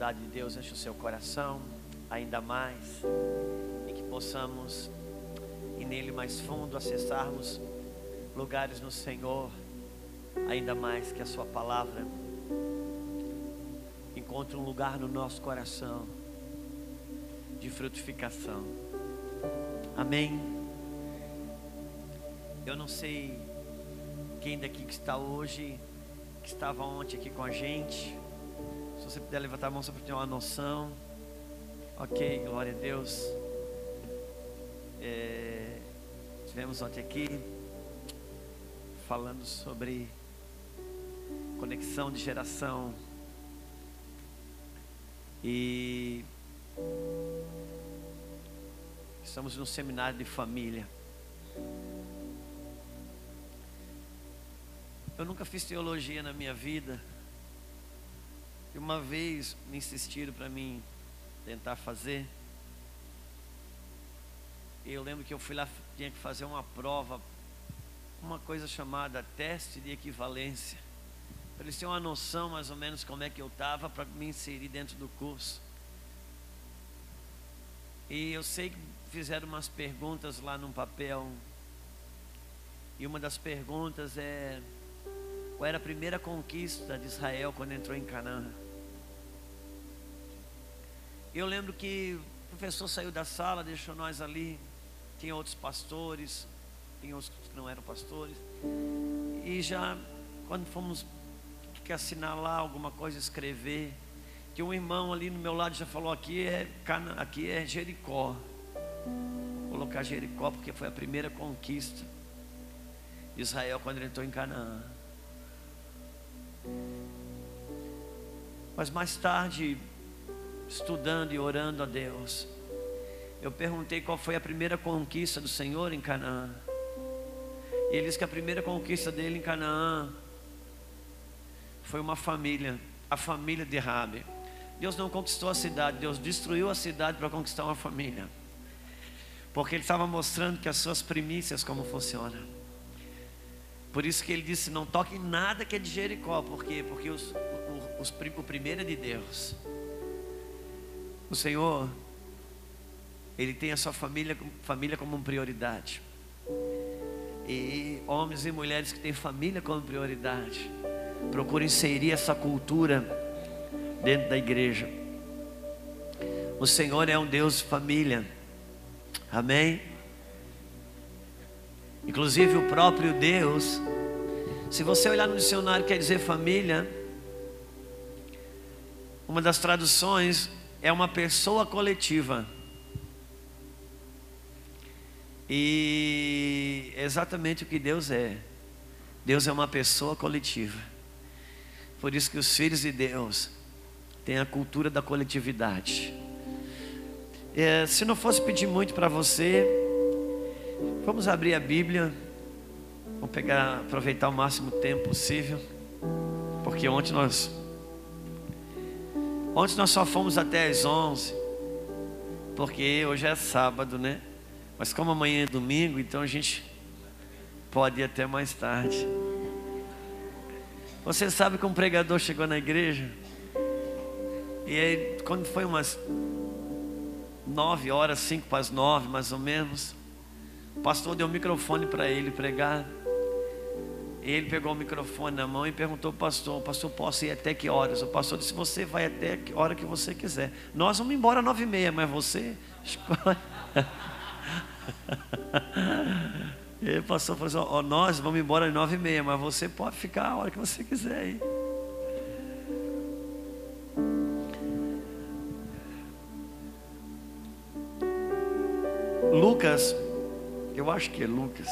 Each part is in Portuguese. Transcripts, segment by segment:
bondade de Deus enche o seu coração ainda mais e que possamos ir nele mais fundo, acessarmos lugares no Senhor ainda mais que a sua palavra encontre um lugar no nosso coração de frutificação. Amém. Eu não sei quem daqui que está hoje, que estava ontem aqui com a gente. Se você puder levantar a mão só para ter uma noção. Ok, glória a Deus. É, tivemos ontem aqui falando sobre conexão de geração. E estamos num seminário de família. Eu nunca fiz teologia na minha vida. E uma vez me insistiram para mim tentar fazer. Eu lembro que eu fui lá, tinha que fazer uma prova, uma coisa chamada teste de equivalência. Para eles terem uma noção mais ou menos como é que eu estava para me inserir dentro do curso. E eu sei que fizeram umas perguntas lá num papel. E uma das perguntas é qual era a primeira conquista de Israel quando entrou em Canaã? Eu lembro que o professor saiu da sala, deixou nós ali. Tinha outros pastores, tinha outros que não eram pastores. E já, quando fomos que lá alguma coisa, escrever, que um irmão ali no meu lado já falou: aqui é, Cana, aqui é Jericó. Vou colocar Jericó porque foi a primeira conquista de Israel quando ele entrou em Canaã. Mas mais tarde, estudando e orando a Deus, eu perguntei qual foi a primeira conquista do Senhor em Canaã. E ele disse que a primeira conquista dele em Canaã foi uma família, a família de Rabi. Deus não conquistou a cidade, Deus destruiu a cidade para conquistar uma família. Porque ele estava mostrando que as suas primícias como funcionam. Por isso que ele disse: Não toque nada que é de Jericó. Por quê? Porque os, os, o primeiro é de Deus. O Senhor, Ele tem a sua família, família como prioridade. E homens e mulheres que têm família como prioridade, procurem inserir essa cultura dentro da igreja. O Senhor é um Deus de família. Amém? Inclusive o próprio Deus, se você olhar no dicionário, quer dizer família. Uma das traduções é uma pessoa coletiva. E é exatamente o que Deus é. Deus é uma pessoa coletiva. Por isso que os filhos de Deus têm a cultura da coletividade. É, se não fosse pedir muito para você, Vamos abrir a Bíblia. Vamos pegar, aproveitar o máximo tempo possível. Porque ontem nós Ontem nós só fomos até as 11. Porque hoje é sábado, né? Mas como amanhã é domingo, então a gente pode ir até mais tarde. Você sabe que um pregador chegou na igreja? E aí, quando foi umas nove horas, cinco para as nove, mais ou menos, o pastor deu o microfone para ele pregar. Ele pegou o microfone na mão e perguntou ao pastor: Pastor, posso ir até que horas? O pastor disse: Você vai até a hora que você quiser. Nós vamos embora às nove e meia, mas você. E o pastor falou assim: oh, Nós vamos embora às nove e meia, mas você pode ficar a hora que você quiser aí. Lucas eu acho que é Lucas.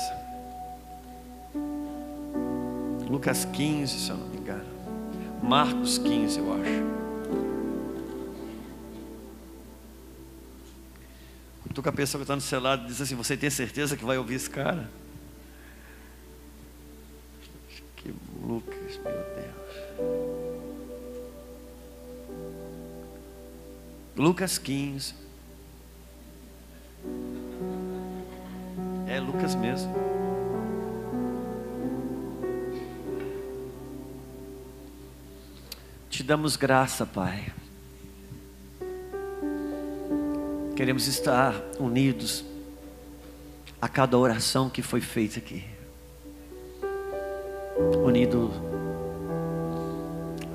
Lucas 15, se eu não me engano. Marcos 15, eu acho. Estou com a pessoa que está no celular diz assim: Você tem certeza que vai ouvir esse cara? Que Lucas, meu Deus. Lucas 15. É Lucas mesmo. Te damos graça, Pai. Queremos estar unidos a cada oração que foi feita aqui. Unido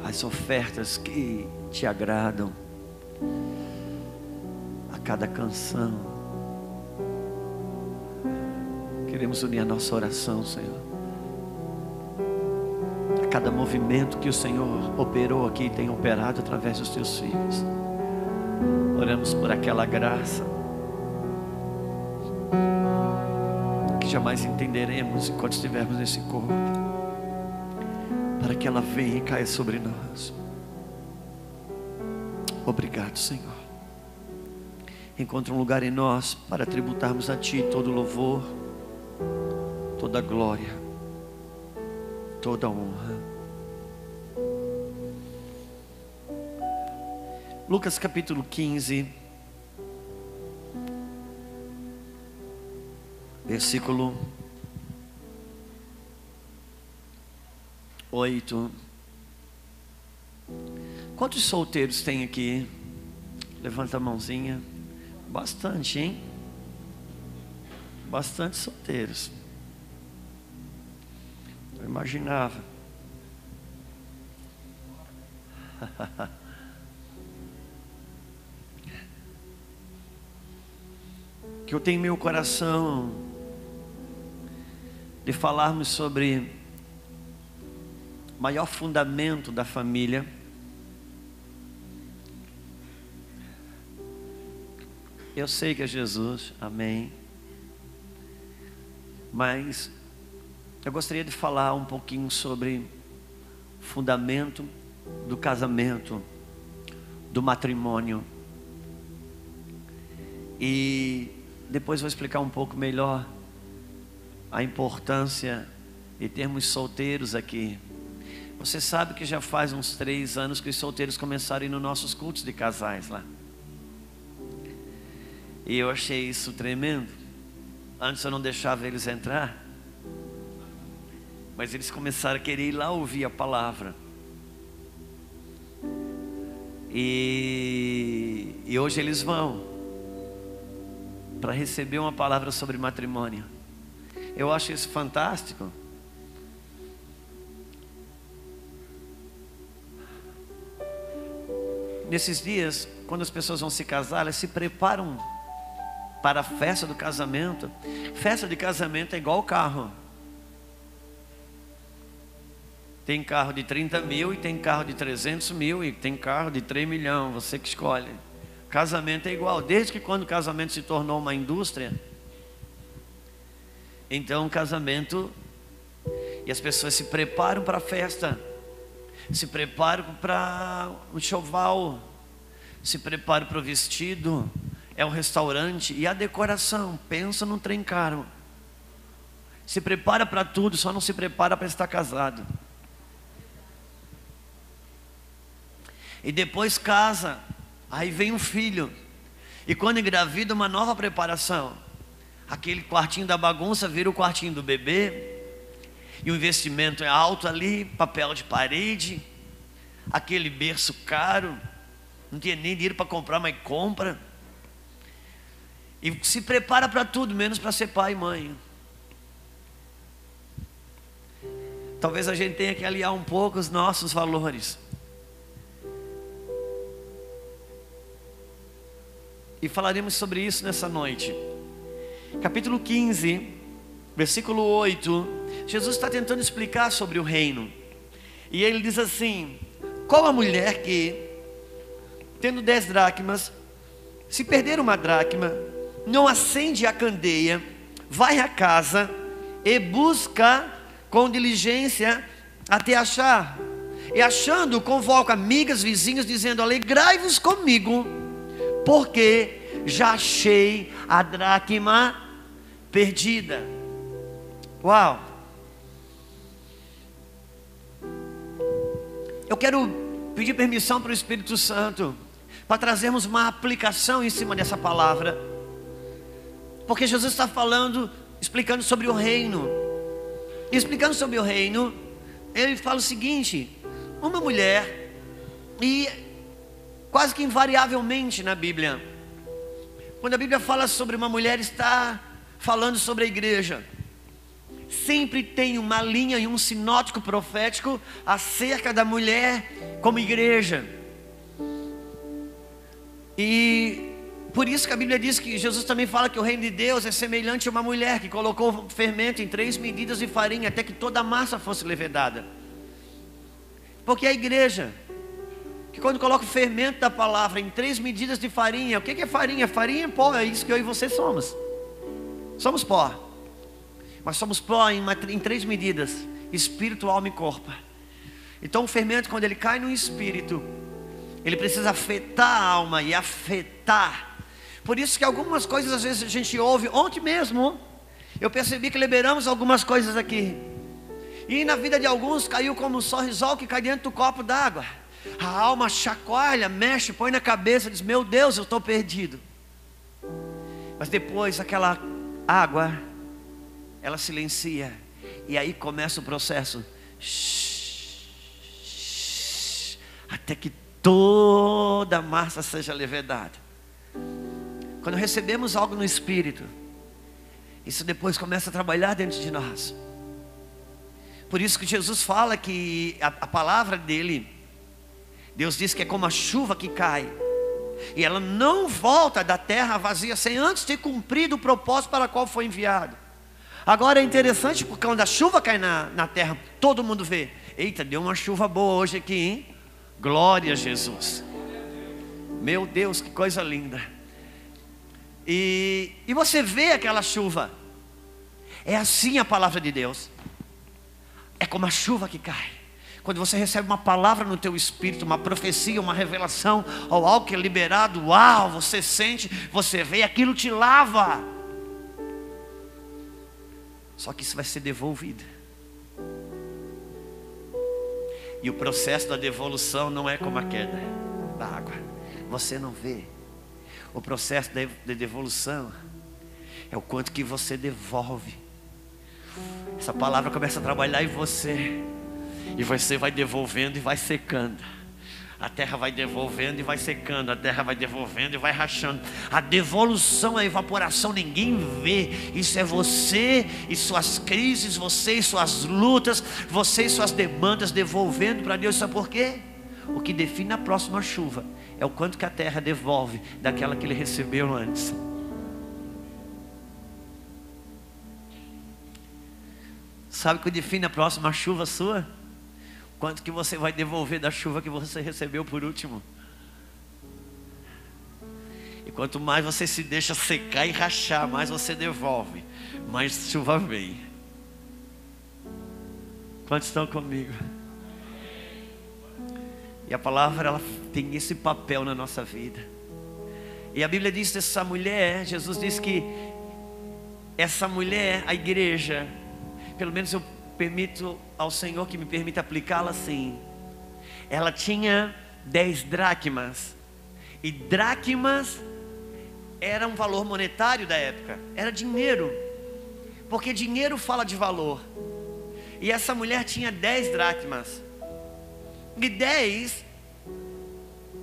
às ofertas que te agradam, a cada canção. Queremos unir a nossa oração, Senhor. A cada movimento que o Senhor operou aqui, tem operado através dos teus filhos. Oramos por aquela graça que jamais entenderemos enquanto estivermos nesse corpo, para que ela venha e caia sobre nós. Obrigado, Senhor. Encontre um lugar em nós para tributarmos a Ti todo louvor, toda glória, toda honra. Lucas capítulo 15, versículo 8. Quantos solteiros tem aqui? Levanta a mãozinha. Bastante, hein? Bastante solteiros. Eu imaginava. que eu tenho meu coração de falarmos sobre o maior fundamento da família. Eu sei que é Jesus, amém. Mas eu gostaria de falar um pouquinho sobre o fundamento do casamento, do matrimônio. E depois vou explicar um pouco melhor a importância de termos solteiros aqui. Você sabe que já faz uns três anos que os solteiros começaram a ir nos nossos cultos de casais lá. E eu achei isso tremendo. Antes eu não deixava eles entrar. Mas eles começaram a querer ir lá ouvir a palavra. E, e hoje eles vão para receber uma palavra sobre matrimônio. Eu acho isso fantástico. Nesses dias, quando as pessoas vão se casar, elas se preparam para a festa do casamento. Festa de casamento é igual carro. Tem carro de 30 mil e tem carro de 300 mil e tem carro de 3 milhões, você que escolhe. Casamento é igual, desde que quando o casamento se tornou uma indústria, então o casamento e as pessoas se preparam para a festa, se preparam para o choval, se preparam para o vestido, é um restaurante e a decoração, pensa num trem caro. Se prepara para tudo, só não se prepara para estar casado. E depois casa, Aí vem um filho. E quando engravida, uma nova preparação. Aquele quartinho da bagunça vira o quartinho do bebê. E o investimento é alto ali, papel de parede. Aquele berço caro. Não tinha nem dinheiro para comprar, mas compra. E se prepara para tudo, menos para ser pai e mãe. Talvez a gente tenha que aliar um pouco os nossos valores. E falaremos sobre isso nessa noite. Capítulo 15, versículo 8. Jesus está tentando explicar sobre o reino. E ele diz assim: Qual a mulher que, tendo dez dracmas, se perder uma dracma, não acende a candeia, vai à casa e busca com diligência até achar. E achando, convoca amigas, vizinhos, dizendo: Alegrai-vos comigo porque já achei a dracma perdida. Uau! Eu quero pedir permissão para o Espírito Santo para trazermos uma aplicação em cima dessa palavra, porque Jesus está falando, explicando sobre o reino, e explicando sobre o reino, ele fala o seguinte: uma mulher, e quase que invariavelmente na Bíblia. Quando a Bíblia fala sobre uma mulher, está falando sobre a igreja. Sempre tem uma linha e um sinótico profético acerca da mulher como igreja. E por isso que a Bíblia diz que Jesus também fala que o reino de Deus é semelhante a uma mulher que colocou fermento em três medidas de farinha até que toda a massa fosse levedada. Porque a igreja, que quando coloca o fermento da palavra em três medidas de farinha, o que é farinha? Farinha é pó, é isso que eu e você somos. Somos pó. Mas somos pó em, uma, em três medidas: espírito, alma e corpo. Então o fermento, quando ele cai no espírito, ele precisa afetar a alma e afetar por isso que algumas coisas às vezes a gente ouve. Ontem mesmo, eu percebi que liberamos algumas coisas aqui. E na vida de alguns caiu como um sorrisol que cai dentro do copo d'água. A alma chacoalha, mexe, põe na cabeça, diz: Meu Deus, eu estou perdido. Mas depois aquela água, ela silencia. E aí começa o processo. Até que toda a massa seja levedada. Quando recebemos algo no Espírito, isso depois começa a trabalhar dentro de nós. Por isso que Jesus fala que a, a palavra dele, Deus diz que é como a chuva que cai, e ela não volta da terra vazia sem antes ter cumprido o propósito para o qual foi enviado. Agora é interessante porque quando a chuva cai na, na terra, todo mundo vê: eita, deu uma chuva boa hoje aqui, hein? Glória a Jesus. Meu Deus, que coisa linda. E, e você vê aquela chuva. É assim a palavra de Deus. É como a chuva que cai. Quando você recebe uma palavra no teu espírito, uma profecia, uma revelação, ou algo que é liberado, uau, você sente, você vê, aquilo te lava. Só que isso vai ser devolvido. E o processo da devolução não é como a queda da água. Você não vê, o processo de devolução é o quanto que você devolve. Essa palavra começa a trabalhar em você. E você vai devolvendo e vai secando. A terra vai devolvendo e vai secando, a terra vai devolvendo e vai rachando. A devolução, a evaporação, ninguém vê. Isso é você e suas crises, você e suas lutas, você e suas demandas devolvendo para Deus. Sabe por quê? O que define a próxima chuva é o quanto que a terra devolve daquela que ele recebeu antes. Sabe o que define a próxima chuva sua? Quanto que você vai devolver da chuva que você recebeu por último? E quanto mais você se deixa secar e rachar, mais você devolve, mais chuva vem. Quantos estão comigo? E a palavra ela tem esse papel na nossa vida. E a Bíblia diz dessa mulher, Jesus diz que essa mulher, a igreja, pelo menos eu permito ao Senhor que me permita aplicá-la assim. Ela tinha dez dracmas. E dracmas era um valor monetário da época, era dinheiro. Porque dinheiro fala de valor. E essa mulher tinha dez dracmas. E 10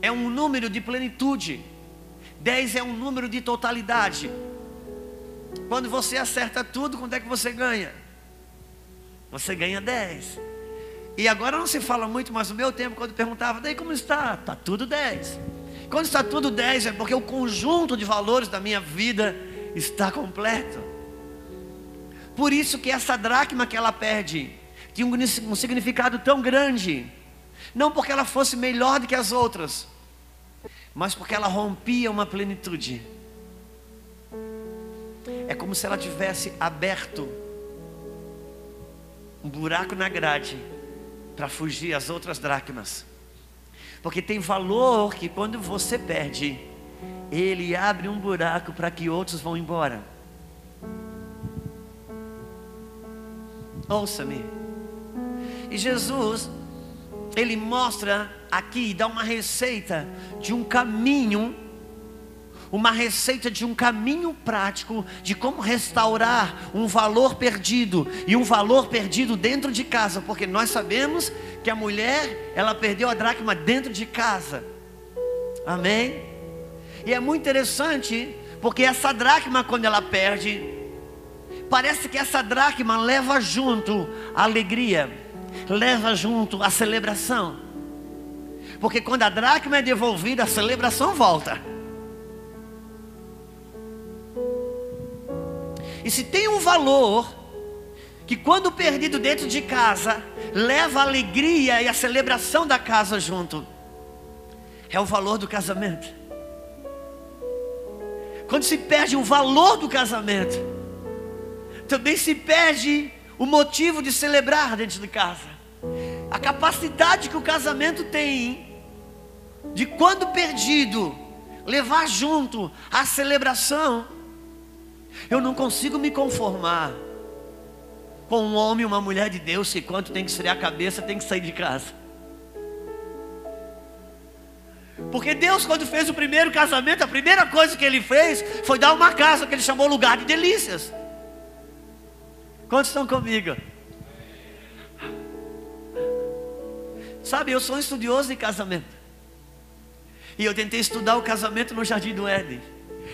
é um número de plenitude. 10 é um número de totalidade. Quando você acerta tudo, quanto é que você ganha? Você ganha 10. E agora não se fala muito, mas no meu tempo, quando perguntava, daí como está? Está tudo 10. Quando está tudo 10, é porque o conjunto de valores da minha vida está completo. Por isso que essa dracma que ela perde tinha um significado tão grande não porque ela fosse melhor do que as outras, mas porque ela rompia uma plenitude. É como se ela tivesse aberto um buraco na grade para fugir as outras dracmas. Porque tem valor que quando você perde, ele abre um buraco para que outros vão embora. Ouça-me. E Jesus ele mostra aqui, dá uma receita de um caminho, uma receita de um caminho prático de como restaurar um valor perdido e um valor perdido dentro de casa, porque nós sabemos que a mulher, ela perdeu a dracma dentro de casa. Amém? E é muito interessante, Porque essa dracma, quando ela perde, parece que essa dracma leva junto a alegria, leva junto a celebração. Porque quando a dracma é devolvida, a celebração volta. E se tem um valor que quando perdido dentro de casa, leva a alegria e a celebração da casa junto, é o valor do casamento. Quando se perde o valor do casamento, também se perde o motivo de celebrar dentro de casa. A capacidade que o casamento tem de quando perdido, levar junto a celebração. Eu não consigo me conformar com um homem e uma mulher de Deus que quando tem que esfriar a cabeça tem que sair de casa. Porque Deus, quando fez o primeiro casamento, a primeira coisa que Ele fez foi dar uma casa que Ele chamou lugar de delícias. Quantos estão comigo? Sabe, eu sou um estudioso de casamento. E eu tentei estudar o casamento no Jardim do Éden.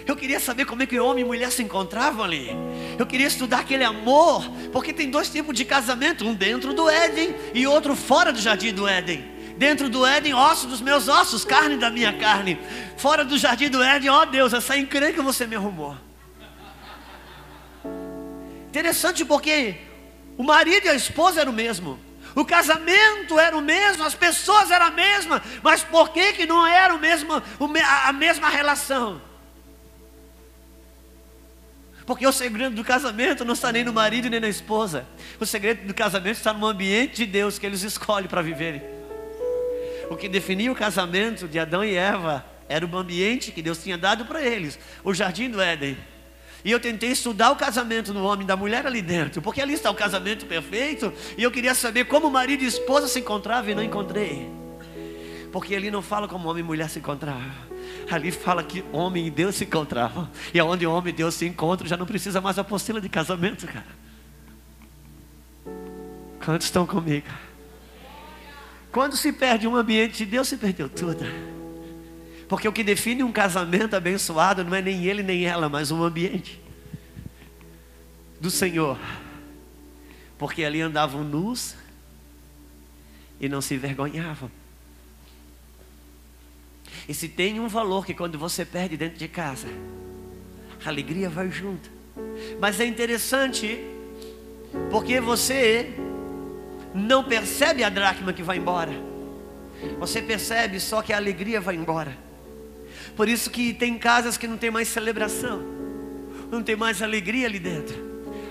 Eu queria saber como é que homem e mulher se encontravam ali. Eu queria estudar aquele amor, porque tem dois tipos de casamento, um dentro do Éden e outro fora do Jardim do Éden. Dentro do Éden, osso dos meus ossos, carne da minha carne. Fora do Jardim do Éden, ó Deus, essa encrenca você me arrumou. Interessante porque o marido e a esposa eram o mesmo. O casamento era o mesmo, as pessoas eram a mesma, mas por que, que não era o mesmo, a mesma relação? Porque o segredo do casamento não está nem no marido nem na esposa. O segredo do casamento está no ambiente de Deus que eles escolhem para viverem. O que definia o casamento de Adão e Eva era o ambiente que Deus tinha dado para eles, o jardim do Éden. E eu tentei estudar o casamento do homem e da mulher ali dentro, porque ali está o casamento perfeito, e eu queria saber como marido e esposa se encontravam e não encontrei. Porque ali não fala como homem e mulher se encontravam. Ali fala que homem e Deus se encontravam. E aonde homem e Deus se encontram, já não precisa mais apostila de casamento, cara. Quantos estão comigo? Quando se perde um ambiente de Deus, se perdeu tudo. Porque o que define um casamento abençoado não é nem ele nem ela, mas o ambiente do Senhor. Porque ali andavam nus e não se envergonhavam. E se tem um valor que quando você perde dentro de casa, a alegria vai junto. Mas é interessante, porque você não percebe a dracma que vai embora. Você percebe só que a alegria vai embora. Por isso que tem casas que não tem mais celebração, não tem mais alegria ali dentro.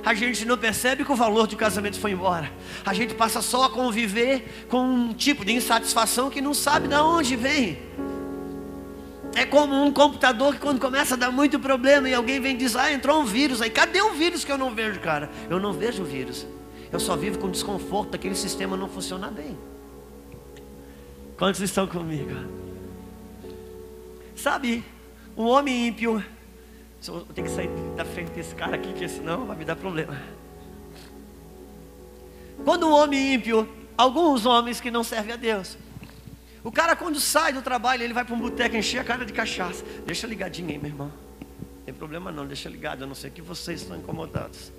A gente não percebe que o valor do casamento foi embora. A gente passa só a conviver com um tipo de insatisfação que não sabe de onde vem. É como um computador que quando começa a dar muito problema e alguém vem e diz, ah, entrou um vírus aí. Cadê o vírus que eu não vejo, cara? Eu não vejo o vírus. Eu só vivo com desconforto daquele sistema não funcionar bem. Quantos estão comigo? Sabe, um homem ímpio. Eu tenho que sair da frente desse cara aqui, porque senão vai me dar problema. Quando um homem ímpio, alguns homens que não servem a Deus. O cara, quando sai do trabalho, ele vai para um boteco encher a cara de cachaça. Deixa ligadinho aí, meu irmão. Não tem problema não, deixa ligado, a não ser que vocês estão incomodados.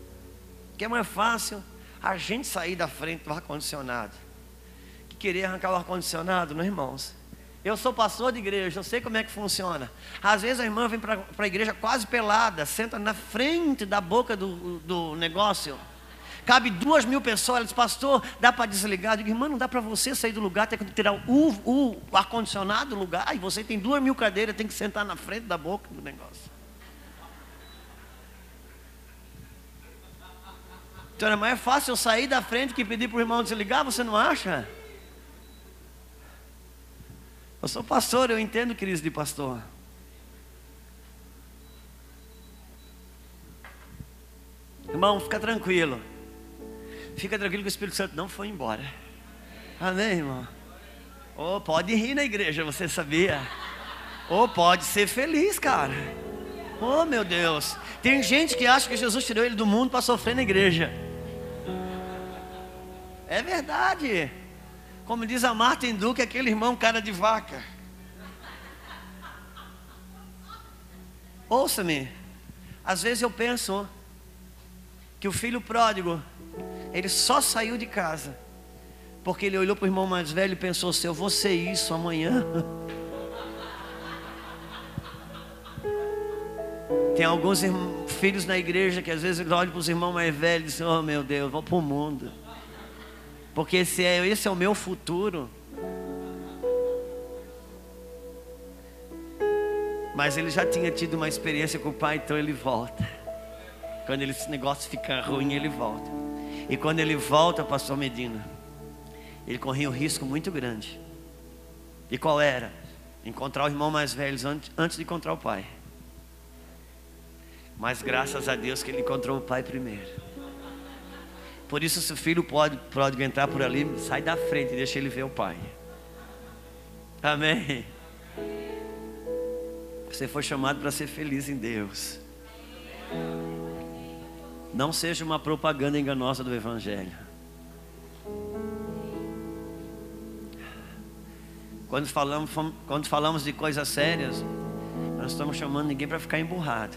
Que é mais fácil a gente sair da frente do ar-condicionado que querer arrancar o ar-condicionado, não, irmãos? Eu sou pastor de igreja, eu sei como é que funciona. Às vezes a irmã vem para a igreja quase pelada, senta na frente da boca do, do negócio. Cabe duas mil pessoas, ela diz, pastor, dá para desligar? Eu digo, irmã, não dá para você sair do lugar, tem que tirar o, o, ar-condicionado do lugar. Aí você tem duas mil cadeiras, tem que sentar na frente da boca do negócio. Então é mais fácil eu sair da frente que pedir para o irmão desligar, você não acha? Eu sou pastor, eu entendo crise de pastor. Irmão, fica tranquilo. Fica tranquilo que o Espírito Santo não foi embora. Amém, irmão? Oh, pode rir na igreja, você sabia? Oh, pode ser feliz, cara. Oh, meu Deus. Tem gente que acha que Jesus tirou ele do mundo para sofrer na igreja. É verdade. Como diz a Martin Duque, aquele irmão cara de vaca. Ouça-me. Às vezes eu penso que o filho pródigo, ele só saiu de casa porque ele olhou para o irmão mais velho e pensou: se eu vou ser isso amanhã. Tem alguns filhos na igreja que às vezes olham para os irmãos mais velhos e dizem: Oh meu Deus, vou para o mundo. Porque esse é, esse é o meu futuro. Mas ele já tinha tido uma experiência com o pai, então ele volta. Quando esse negócio fica ruim, ele volta. E quando ele volta, pastor Medina, ele corria um risco muito grande. E qual era? Encontrar o irmão mais velho antes de encontrar o pai. Mas graças a Deus que ele encontrou o pai primeiro. Por isso, se o filho pode, pode entrar por ali, sai da frente e deixa ele ver o pai. Amém. Você foi chamado para ser feliz em Deus. Não seja uma propaganda enganosa do Evangelho. Quando falamos, quando falamos de coisas sérias, nós estamos chamando ninguém para ficar emburrado.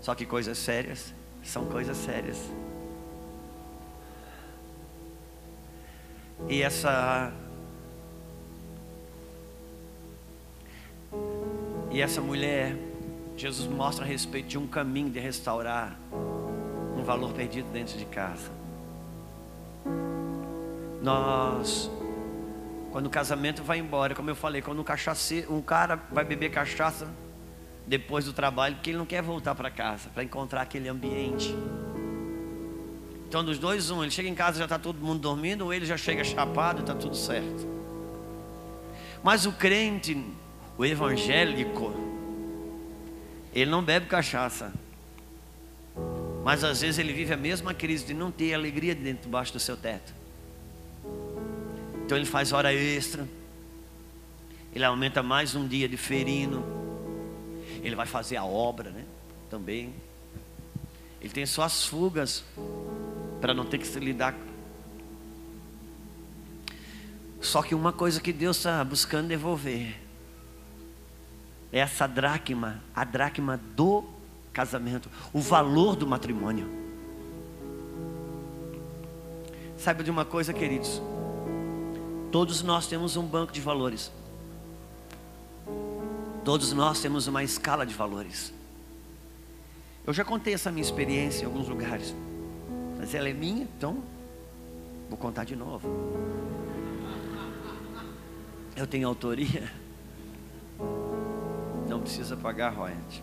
Só que coisas sérias são coisas sérias. E essa E essa mulher, Jesus mostra a respeito de um caminho de restaurar um valor perdido dentro de casa. Nós, quando o casamento vai embora, como eu falei, quando um, cachace, um cara vai beber cachaça depois do trabalho, porque ele não quer voltar para casa, para encontrar aquele ambiente. Então, dos dois, um, ele chega em casa já está todo mundo dormindo, ou ele já chega chapado e está tudo certo. Mas o crente, o evangélico, ele não bebe cachaça. Mas às vezes ele vive a mesma crise de não ter alegria dentro debaixo do seu teto. Então ele faz hora extra. Ele aumenta mais um dia de ferino. Ele vai fazer a obra, né? Também. Ele tem suas fugas para não ter que se lidar. Só que uma coisa que Deus está buscando devolver é essa dracma, a dracma do casamento, o valor do matrimônio. Saiba de uma coisa, queridos. Todos nós temos um banco de valores. Todos nós temos uma escala de valores. Eu já contei essa minha experiência em alguns lugares. Mas ela é minha, então vou contar de novo. Eu tenho autoria. Não precisa pagar royalty.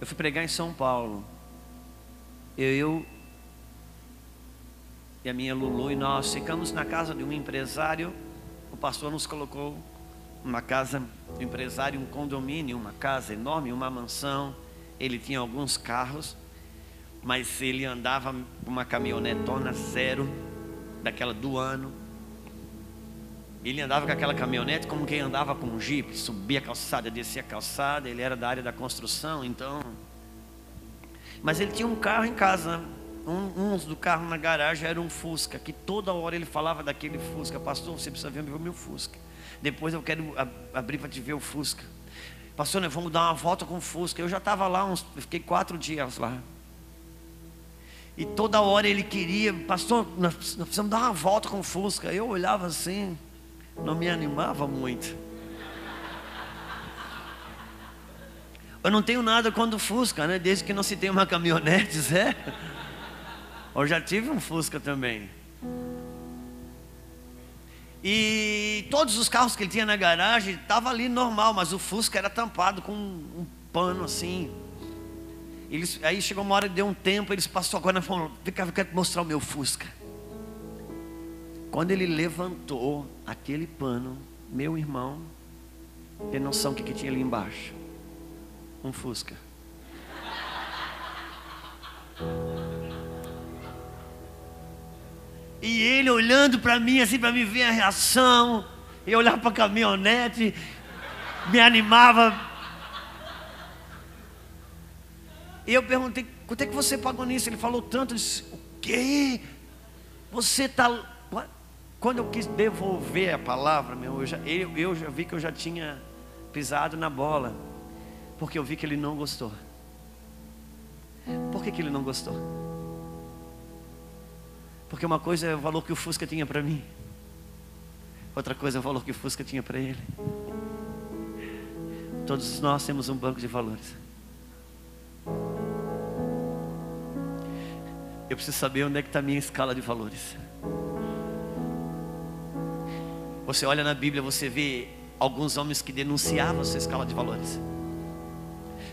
Eu fui pregar em São Paulo. Eu, eu e a minha Lulu e nós ficamos na casa de um empresário. O pastor nos colocou uma casa de empresário, um condomínio, uma casa enorme, uma mansão. Ele tinha alguns carros, mas ele andava com uma caminhonetona zero, daquela do ano. Ele andava com aquela caminhonete como quem andava com um jipe, subia a calçada, descia a calçada, ele era da área da construção, então. Mas ele tinha um carro em casa, um, um do carro na garagem era um Fusca, que toda hora ele falava daquele Fusca, pastor, você precisa ver o meu Fusca. Depois eu quero abrir para te ver o Fusca. Pastor, nós vamos dar uma volta com o Fusca. Eu já estava lá, uns, fiquei quatro dias lá. E toda hora ele queria, pastor, nós, precisamos dar uma volta com o Fusca. Eu olhava assim não me animava muito. Eu não tenho nada contra o Fusca, né? Desde que não se tem uma caminhonete, Zé. Eu já tive um Fusca também. E todos os carros que ele tinha na garagem estavam ali normal, mas o Fusca era tampado com um pano assim. Eles, aí chegou uma hora, deu um tempo, eles passou agora e falou: vem cá, eu quero mostrar o meu Fusca. Quando ele levantou aquele pano, meu irmão, tem noção o que, que tinha ali embaixo? Um Fusca. E ele olhando para mim, assim, para me ver a reação, e olhar para a caminhonete, me animava. E eu perguntei, quanto é que você pagou nisso? Ele falou tanto, eu disse, o quê? Você está quando eu quis devolver a palavra, meu, eu, já, eu, já vi que eu já tinha pisado na bola. Porque eu vi que ele não gostou. Por que, que ele não gostou? Porque uma coisa é o valor que o Fusca tinha para mim, outra coisa é o valor que o Fusca tinha para ele. Todos nós temos um banco de valores. Eu preciso saber onde é que está a minha escala de valores. Você olha na Bíblia, você vê alguns homens que denunciavam essa escala de valores.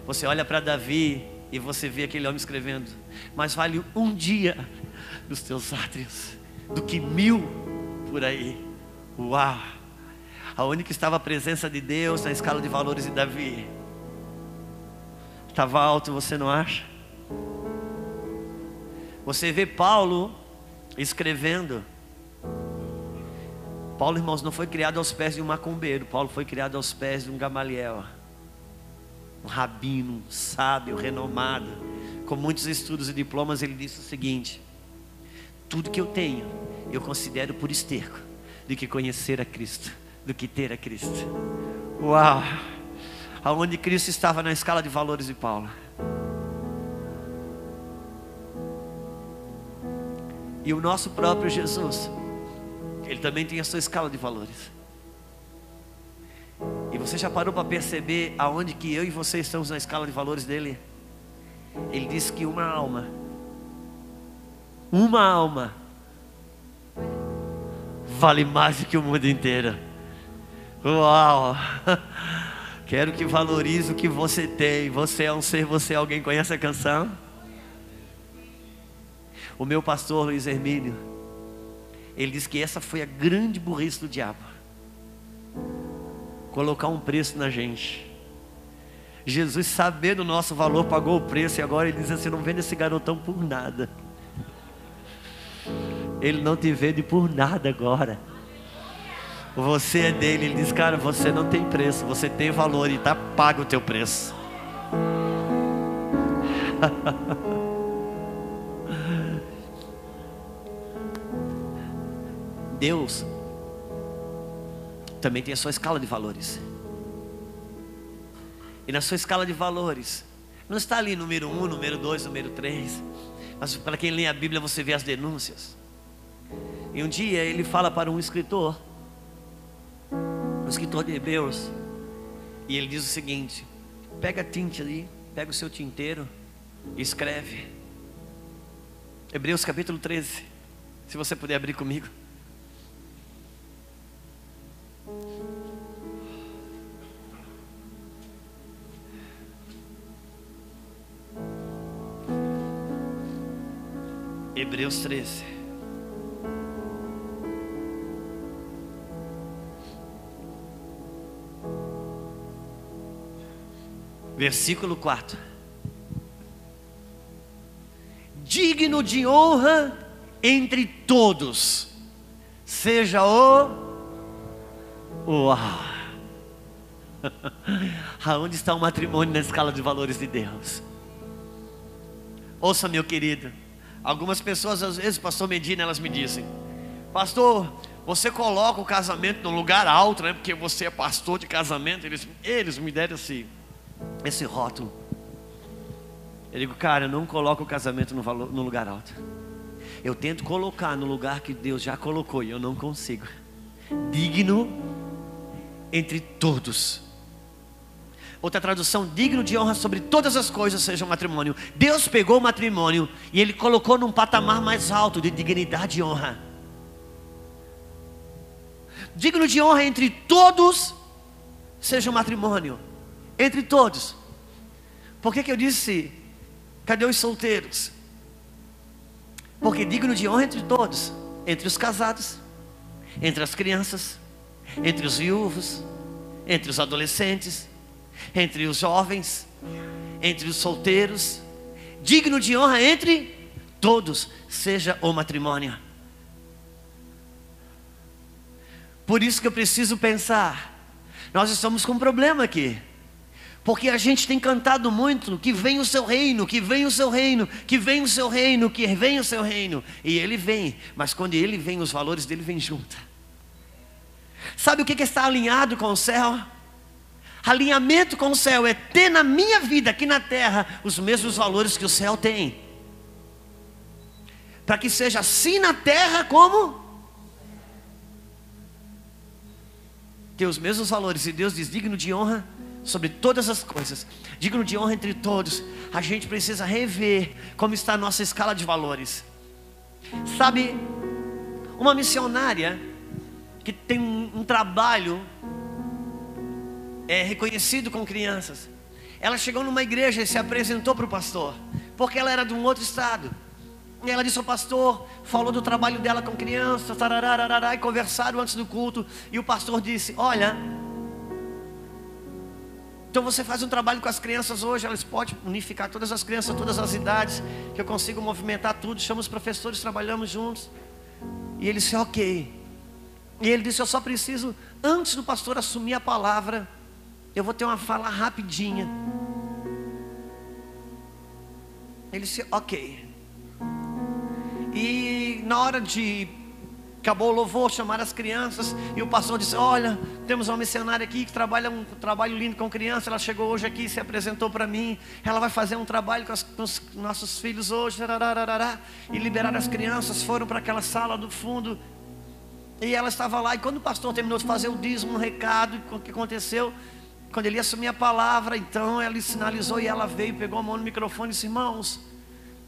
Você olha para Davi e você vê aquele homem escrevendo: Mas vale um dia dos teus átrios do que mil por aí. Uau! Aonde que estava a presença de Deus na escala de valores de Davi? Estava alto, você não acha? Você vê Paulo escrevendo. Paulo, irmãos, não foi criado aos pés de um macumbeiro. Paulo foi criado aos pés de um Gamaliel. Um rabino, sábio, renomado. Com muitos estudos e diplomas, ele disse o seguinte: Tudo que eu tenho, eu considero por esterco, do que conhecer a Cristo, do que ter a Cristo. Uau! Aonde Cristo estava na escala de valores de Paulo. E o nosso próprio Jesus ele também tem a sua escala de valores. E você já parou para perceber aonde que eu e você estamos na escala de valores dele? Ele disse que uma alma, uma alma, vale mais do que o mundo inteiro. Uau! Quero que valorize o que você tem. Você é um ser, você é alguém. Conhece a canção? O meu pastor Luiz Hermínio ele diz que essa foi a grande burrice do diabo. Colocar um preço na gente. Jesus, sabendo o nosso valor, pagou o preço e agora ele diz assim: não vende esse garotão por nada. Ele não te vende por nada agora. Você é dele. Ele diz: Cara, você não tem preço, você tem valor e está pago o teu preço. Deus também tem a sua escala de valores. E na sua escala de valores, não está ali número um, número dois, número três. Mas para quem lê a Bíblia, você vê as denúncias. E um dia ele fala para um escritor, um escritor de Hebreus, e ele diz o seguinte: pega a tinta ali, pega o seu tinteiro e escreve. Hebreus capítulo 13. Se você puder abrir comigo. Hebreus 13. Versículo 4. Digno de honra entre todos, seja o. Uau! Aonde está o matrimônio na escala de valores de Deus? Ouça, meu querido. Algumas pessoas, às vezes, pastor Medina, elas me dizem: Pastor, você coloca o casamento no lugar alto, né? Porque você é pastor de casamento. Eles, eles me deram esse, esse rótulo. Eu digo, cara, eu não coloco o casamento no, valor, no lugar alto. Eu tento colocar no lugar que Deus já colocou e eu não consigo. Digno entre todos. Outra tradução, digno de honra sobre todas as coisas, seja o matrimônio. Deus pegou o matrimônio e ele colocou num patamar mais alto de dignidade e honra. Digno de honra entre todos, seja o matrimônio. Entre todos. Por que, que eu disse, cadê os solteiros? Porque digno de honra entre todos, entre os casados, entre as crianças, entre os viúvos, entre os adolescentes, entre os jovens, entre os solteiros, digno de honra entre todos, seja o matrimônio. Por isso que eu preciso pensar, nós estamos com um problema aqui. Porque a gente tem cantado muito que vem o seu reino, que vem o seu reino, que vem o seu reino, que vem o seu reino. E ele vem, mas quando ele vem, os valores dele vêm junto. Sabe o que, que está alinhado com o céu? Alinhamento com o céu é ter na minha vida, aqui na terra, os mesmos valores que o céu tem. Para que seja assim na terra como ter os mesmos valores. E Deus diz: digno de honra sobre todas as coisas, digno de honra entre todos. A gente precisa rever como está a nossa escala de valores. Sabe, uma missionária que tem um, um trabalho é, reconhecido com crianças. Ela chegou numa igreja e se apresentou para o pastor, porque ela era de um outro estado. E ela disse ao pastor, falou do trabalho dela com crianças, e conversaram antes do culto. E o pastor disse: Olha, então você faz um trabalho com as crianças hoje, elas podem unificar todas as crianças, todas as idades, que eu consigo movimentar tudo. Chama os professores, trabalhamos juntos. E ele disse: Ok. E ele disse: Eu só preciso, antes do pastor assumir a palavra, eu vou ter uma fala rapidinha. Ele disse: Ok. E na hora de acabou o louvor, chamaram as crianças e o pastor disse: Olha, temos uma missionária aqui que trabalha um trabalho lindo com crianças. Ela chegou hoje aqui, se apresentou para mim. Ela vai fazer um trabalho com, as, com os nossos filhos hoje. E liberaram as crianças, foram para aquela sala do fundo. E ela estava lá. E quando o pastor terminou de fazer o dízimo, um recado, o que aconteceu? Quando ele assumir a palavra, então ele sinalizou e ela veio, pegou a mão no microfone e disse: Irmãos,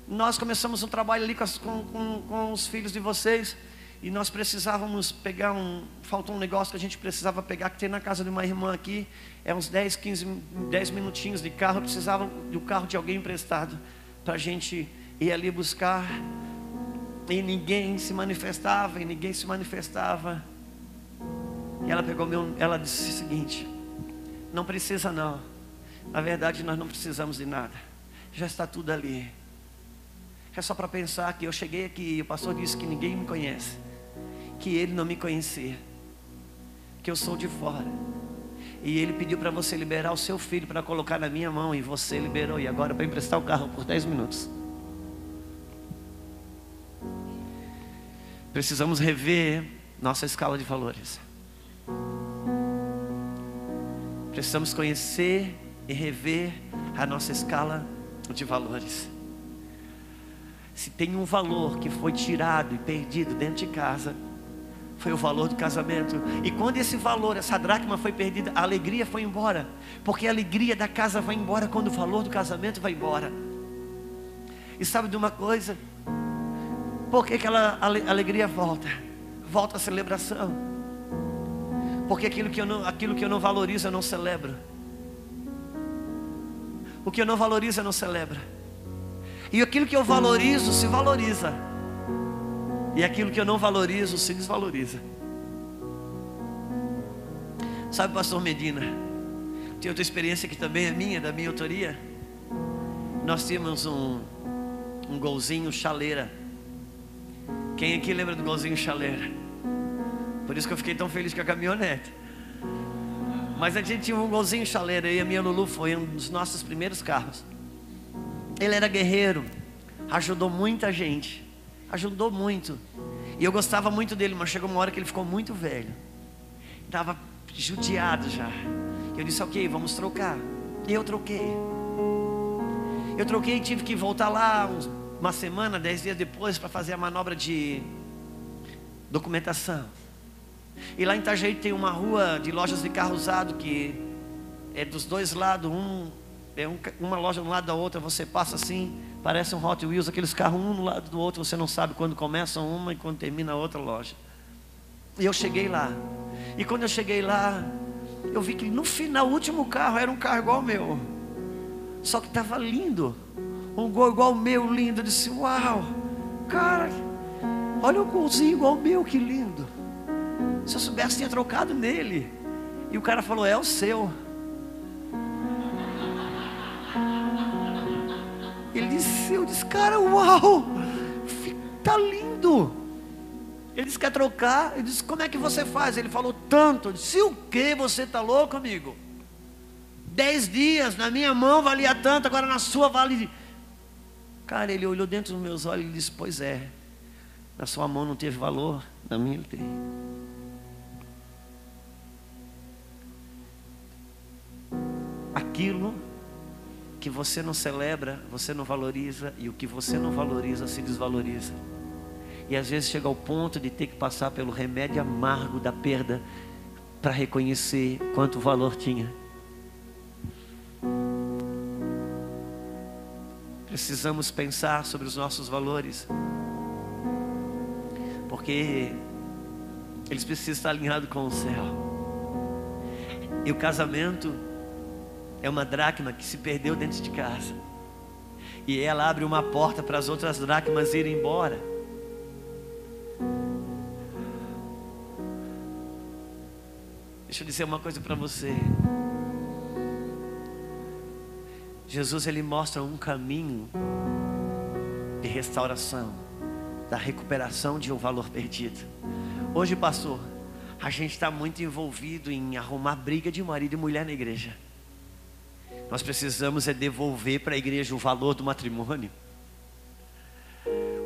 nós começamos um trabalho ali com, as, com, com, com os filhos de vocês e nós precisávamos pegar um. Faltou um negócio que a gente precisava pegar, que tem na casa de uma irmã aqui. É uns 10, 15, 10 minutinhos de carro. Precisava do carro de alguém emprestado para a gente ir ali buscar. E ninguém se manifestava, e ninguém se manifestava. E ela pegou meu. Ela disse o seguinte: Não precisa não. Na verdade, nós não precisamos de nada. Já está tudo ali. É só para pensar que eu cheguei aqui e o pastor disse que ninguém me conhece, que ele não me conhecia, que eu sou de fora. E ele pediu para você liberar o seu filho para colocar na minha mão e você liberou e agora para emprestar o carro por 10 minutos. Precisamos rever nossa escala de valores. Precisamos conhecer e rever a nossa escala de valores se tem um valor que foi tirado e perdido dentro de casa, foi o valor do casamento. E quando esse valor, essa dracma foi perdida, a alegria foi embora. Porque a alegria da casa vai embora quando o valor do casamento vai embora. E sabe de uma coisa? Por que aquela alegria volta? Volta a celebração. Porque aquilo que eu não, aquilo que eu não valorizo, eu não celebro. O que eu não valorizo, eu não celebro. E aquilo que eu valorizo se valoriza. E aquilo que eu não valorizo se desvaloriza. Sabe, pastor Medina, tem outra experiência que também é minha, da minha autoria. Nós tínhamos um, um golzinho chaleira. Quem aqui lembra do golzinho chaleira? Por isso que eu fiquei tão feliz com a caminhonete. Mas a gente tinha um golzinho chaleira e a minha Lulu foi um dos nossos primeiros carros. Ele era guerreiro, ajudou muita gente, ajudou muito. E eu gostava muito dele, mas chegou uma hora que ele ficou muito velho, estava judiado já. Eu disse: Ok, vamos trocar. E eu troquei. Eu troquei e tive que voltar lá uma semana, dez dias depois, para fazer a manobra de documentação. E lá em Itajaí tem uma rua de lojas de carro usado que é dos dois lados, um é um, uma loja de um lado da outra, você passa assim, parece um Hot Wheels, aqueles carros um no lado do outro, você não sabe quando começa uma e quando termina a outra loja. E eu cheguei lá. E quando eu cheguei lá, eu vi que no final, o último carro era um carro igual ao meu. Só que estava lindo. Um gol igual ao meu, lindo. Eu disse, uau, cara, olha o golzinho igual ao meu, que lindo. Se eu soubesse, tinha trocado nele. E o cara falou, é o seu. Ele disse, eu disse, cara, uau, tá lindo. Ele disse, quer trocar? Ele disse, como é que você faz? Ele falou, tanto. Eu disse, o que? Você tá louco, amigo? Dez dias, na minha mão valia tanto, agora na sua vale. Cara, ele olhou dentro dos meus olhos e disse, pois é, na sua mão não teve valor, na minha ele tem. Aquilo que você não celebra, você não valoriza, e o que você não valoriza se desvaloriza. E às vezes chega ao ponto de ter que passar pelo remédio amargo da perda para reconhecer quanto valor tinha. Precisamos pensar sobre os nossos valores, porque eles precisam estar alinhados com o céu. E o casamento é uma dracma que se perdeu dentro de casa. E ela abre uma porta para as outras dracmas irem embora. Deixa eu dizer uma coisa para você. Jesus ele mostra um caminho de restauração, da recuperação de um valor perdido. Hoje, pastor, a gente está muito envolvido em arrumar briga de marido e mulher na igreja. Nós precisamos é devolver para a igreja o valor do matrimônio,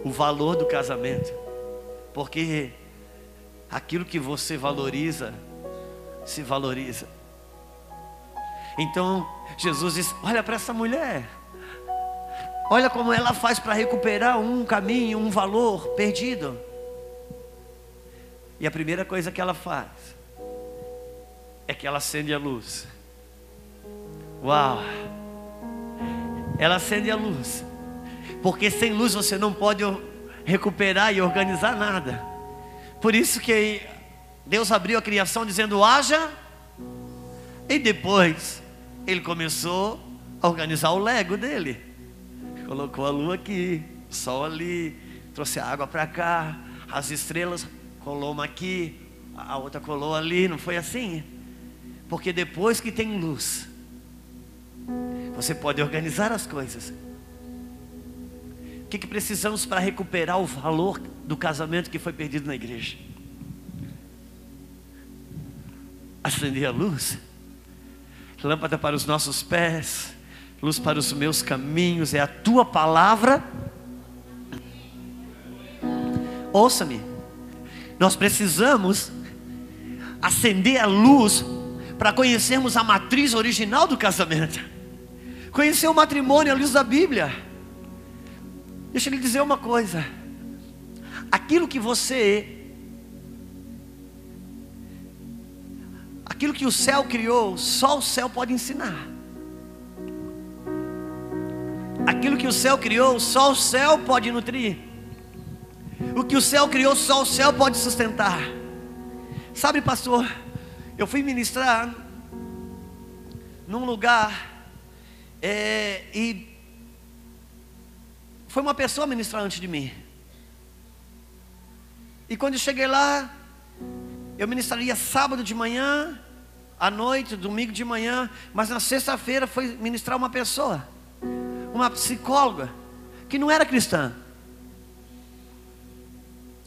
o valor do casamento, porque aquilo que você valoriza, se valoriza. Então, Jesus diz: Olha para essa mulher, olha como ela faz para recuperar um caminho, um valor perdido. E a primeira coisa que ela faz é que ela acende a luz. Uau! Ela acende a luz. Porque sem luz você não pode recuperar e organizar nada. Por isso que Deus abriu a criação dizendo: haja. E depois ele começou a organizar o lego dele. Colocou a lua aqui, o sol ali, trouxe a água para cá, as estrelas colou uma aqui, a outra colou ali, não foi assim? Porque depois que tem luz, você pode organizar as coisas. O que, que precisamos para recuperar o valor do casamento que foi perdido na igreja? Acender a luz, lâmpada para os nossos pés, luz para os meus caminhos, é a tua palavra. Ouça-me. Nós precisamos acender a luz para conhecermos a matriz original do casamento. Conhecer o matrimônio à luz da Bíblia. Deixa eu lhe dizer uma coisa. Aquilo que você aquilo que o céu criou, só o céu pode ensinar. Aquilo que o céu criou, só o céu pode nutrir. O que o céu criou, só o céu pode sustentar. Sabe, pastor, eu fui ministrar num lugar é, e foi uma pessoa ministrar antes de mim. E quando eu cheguei lá, eu ministraria sábado de manhã, à noite, domingo de manhã, mas na sexta-feira foi ministrar uma pessoa, uma psicóloga, que não era cristã.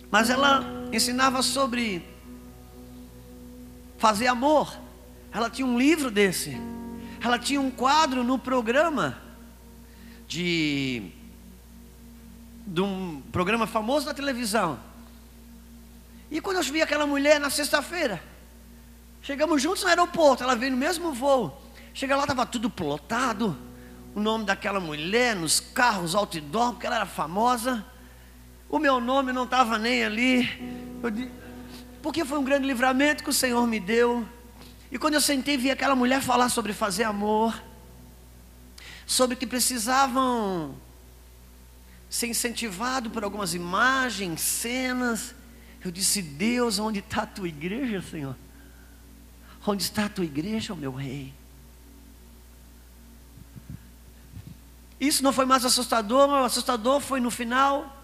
Mas ela ensinava sobre fazer amor. Ela tinha um livro desse. Ela tinha um quadro no programa de de um programa famoso na televisão. E quando eu vi aquela mulher na sexta-feira, chegamos juntos no aeroporto, ela veio no mesmo voo. Chega lá, estava tudo plotado, o nome daquela mulher nos carros, outdoor, porque ela era famosa. O meu nome não estava nem ali. porque foi um grande livramento que o Senhor me deu. E quando eu sentei vi aquela mulher falar sobre fazer amor, sobre que precisavam ser incentivado por algumas imagens, cenas. Eu disse: Deus, onde está a tua igreja, Senhor? Onde está a tua igreja, meu rei? Isso não foi mais assustador, mas o assustador foi no final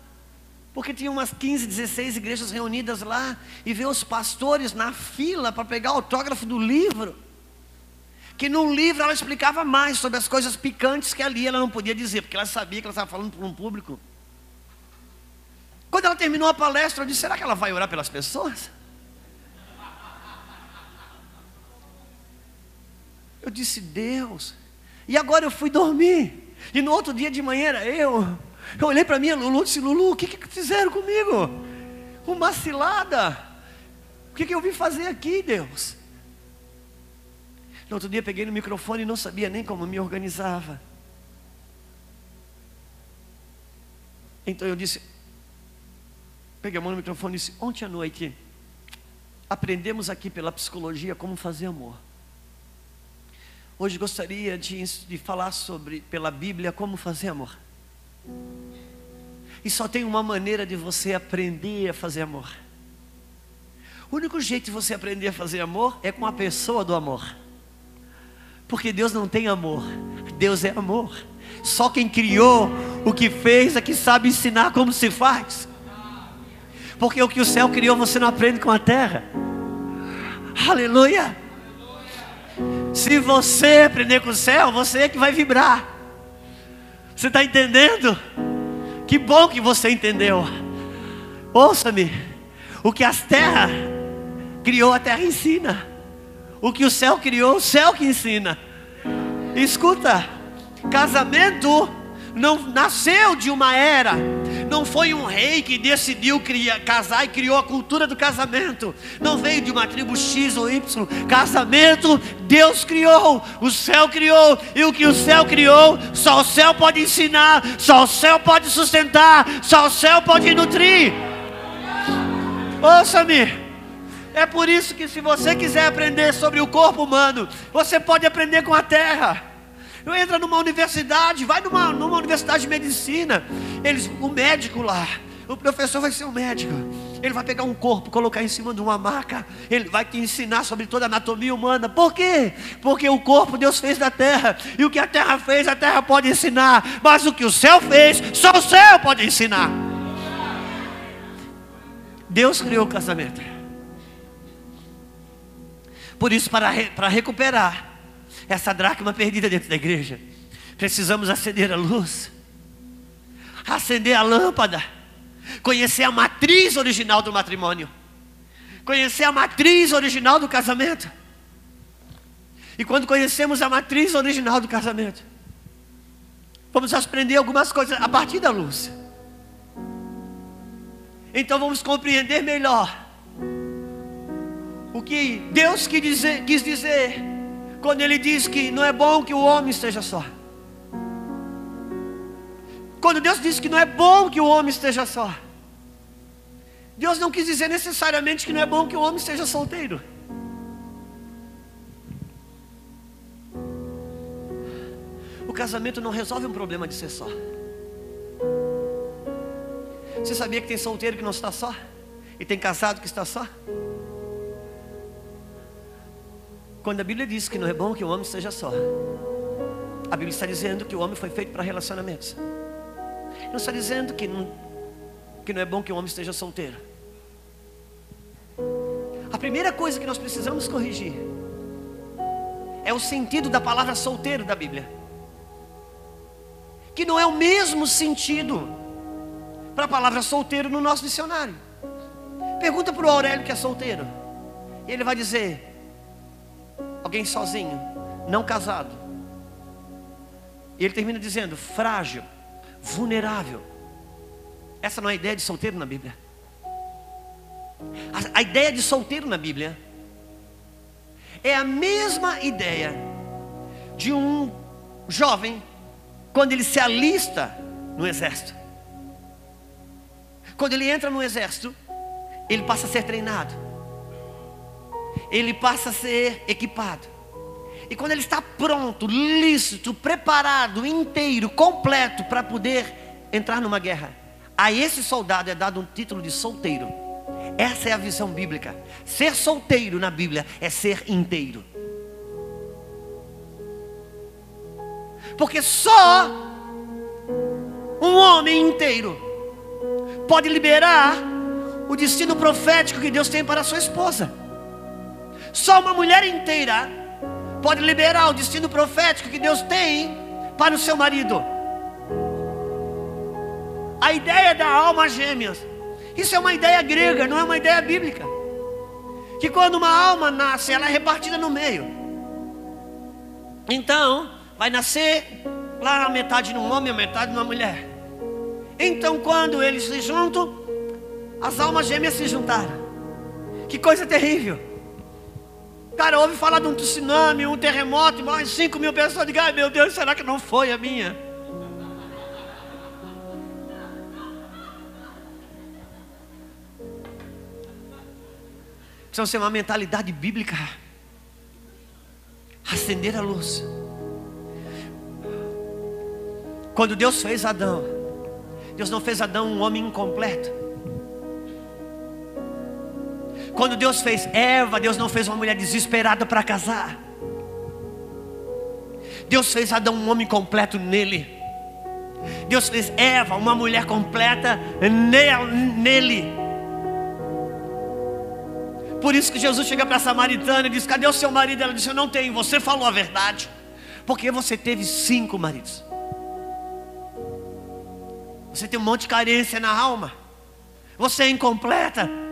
porque tinha umas 15, 16 igrejas reunidas lá e ver os pastores na fila para pegar o autógrafo do livro. Que no livro ela explicava mais sobre as coisas picantes que ali ela não podia dizer, porque ela sabia que ela estava falando para um público. Quando ela terminou a palestra, eu disse: será que ela vai orar pelas pessoas? Eu disse: Deus. E agora eu fui dormir. E no outro dia de manhã era eu eu olhei para mim, Lulu, disse: Lulu, o que, que fizeram comigo? Uma cilada. O que, que eu vim fazer aqui, Deus? No outro dia peguei no microfone e não sabia nem como me organizava. Então eu disse, peguei a mão no microfone e disse, ontem à noite, aprendemos aqui pela psicologia como fazer amor. Hoje gostaria de, de falar sobre, pela Bíblia, como fazer amor. E só tem uma maneira de você aprender a fazer amor. O único jeito de você aprender a fazer amor é com a pessoa do amor. Porque Deus não tem amor, Deus é amor. Só quem criou, o que fez, é que sabe ensinar como se faz. Porque o que o céu criou você não aprende com a terra. Aleluia. Se você aprender com o céu, você é que vai vibrar. Você está entendendo? Que bom que você entendeu. Ouça-me. O que as terras criou, a terra ensina. O que o céu criou, o céu que ensina. Escuta, casamento não nasceu de uma era não foi um rei que decidiu criar, casar e criou a cultura do casamento. Não veio de uma tribo X ou Y. Casamento, Deus criou, o céu criou, e o que o céu criou, só o céu pode ensinar, só o céu pode sustentar, só o céu pode nutrir. Ouça-me. É por isso que, se você quiser aprender sobre o corpo humano, você pode aprender com a terra entra numa universidade, vai numa, numa universidade de medicina. Eles, o médico lá, o professor vai ser um médico. Ele vai pegar um corpo, colocar em cima de uma maca. Ele vai te ensinar sobre toda a anatomia humana. Por quê? Porque o corpo Deus fez da terra. E o que a terra fez, a terra pode ensinar. Mas o que o céu fez, só o céu pode ensinar. Deus criou o casamento. Por isso, para, para recuperar essa dracma perdida dentro da igreja. Precisamos acender a luz, acender a lâmpada, conhecer a matriz original do matrimônio, conhecer a matriz original do casamento. E quando conhecemos a matriz original do casamento, vamos aprender algumas coisas a partir da luz. Então vamos compreender melhor o que Deus quis dizer, quis dizer quando ele diz que não é bom que o homem esteja só. Quando Deus diz que não é bom que o homem esteja só. Deus não quis dizer necessariamente que não é bom que o homem esteja solteiro. O casamento não resolve um problema de ser só. Você sabia que tem solteiro que não está só? E tem casado que está só? Quando a Bíblia diz que não é bom que o homem seja só, a Bíblia está dizendo que o homem foi feito para relacionamentos. Não está dizendo que não, que não é bom que o homem esteja solteiro. A primeira coisa que nós precisamos corrigir é o sentido da palavra solteiro da Bíblia. Que não é o mesmo sentido para a palavra solteiro no nosso dicionário. Pergunta para o Aurélio que é solteiro. E ele vai dizer: alguém sozinho, não casado. E ele termina dizendo: frágil, vulnerável. Essa não é a ideia de solteiro na Bíblia. A, a ideia de solteiro na Bíblia é a mesma ideia de um jovem quando ele se alista no exército. Quando ele entra no exército, ele passa a ser treinado ele passa a ser equipado. E quando ele está pronto, lícito, preparado, inteiro, completo para poder entrar numa guerra, a esse soldado é dado um título de solteiro. Essa é a visão bíblica. Ser solteiro na Bíblia é ser inteiro. Porque só um homem inteiro pode liberar o destino profético que Deus tem para a sua esposa. Só uma mulher inteira pode liberar o destino profético que Deus tem para o seu marido. A ideia da alma gêmeas, isso é uma ideia grega, não é uma ideia bíblica. Que quando uma alma nasce, ela é repartida no meio. Então, vai nascer lá a metade num homem, a metade numa mulher. Então, quando eles se juntam, as almas gêmeas se juntaram. Que coisa terrível. Cara, ouve falar de um tsunami, um terremoto, morre 5 mil pessoas. Diga, ai meu Deus, será que não foi a minha? Precisa ser uma mentalidade bíblica. Acender a luz. Quando Deus fez Adão, Deus não fez Adão um homem incompleto. Quando Deus fez Eva, Deus não fez uma mulher desesperada para casar. Deus fez Adão um homem completo nele. Deus fez Eva uma mulher completa nele. Por isso que Jesus chega para a samaritana e diz: Cadê o seu marido? Ela disse: Eu não tenho. Você falou a verdade. Porque você teve cinco maridos. Você tem um monte de carência na alma. Você é incompleta.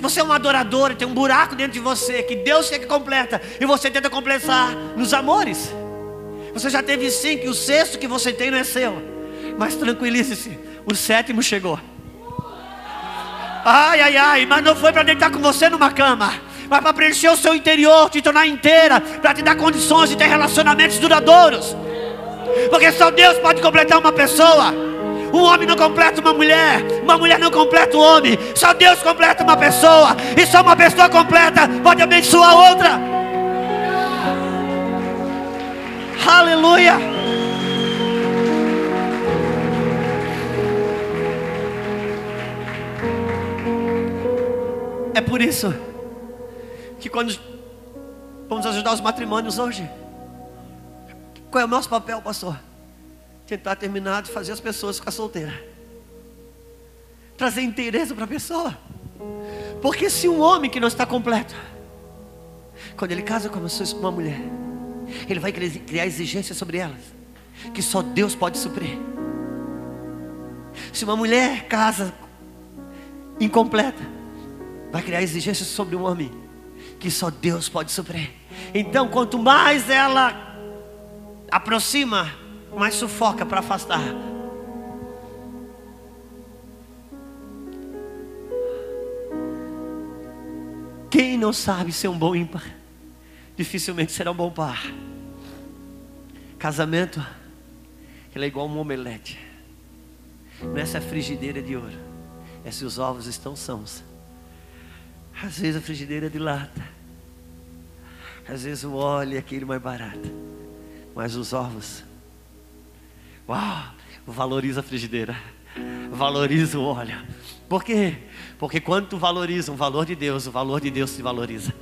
Você é uma adoradora, tem um buraco dentro de você que Deus quer que completa e você tenta completar nos amores. Você já teve cinco e o sexto que você tem não é seu. Mas tranquilize-se, o sétimo chegou. Ai, ai, ai, mas não foi para deitar com você numa cama, mas para preencher o seu interior, te tornar inteira, para te dar condições de ter relacionamentos duradouros. Porque só Deus pode completar uma pessoa. Um homem não completa uma mulher, uma mulher não completa um homem. Só Deus completa uma pessoa, e só uma pessoa completa pode abençoar outra. Aleluia. É por isso que quando vamos ajudar os matrimônios hoje, qual é o nosso papel, pastor? Tentar terminar de fazer as pessoas ficar solteiras. Trazer interesse para a pessoa. Porque se um homem que não está completo, quando ele casa com uma mulher, ele vai criar exigências sobre elas, que só Deus pode suprir. Se uma mulher casa incompleta, vai criar exigências sobre um homem que só Deus pode suprir. Então, quanto mais ela aproxima, mais sufoca para afastar. Quem não sabe ser um bom ímpar, dificilmente será um bom par. Casamento, ele é igual um omelete. Não é frigideira de ouro, é se os ovos estão sãos. Às vezes a frigideira é de lata. Às vezes o óleo é aquele mais barato. Mas os ovos, uau, valoriza a frigideira. Valoriza o óleo. Por quê? Porque quando tu valoriza o valor de Deus, o valor de Deus se valoriza.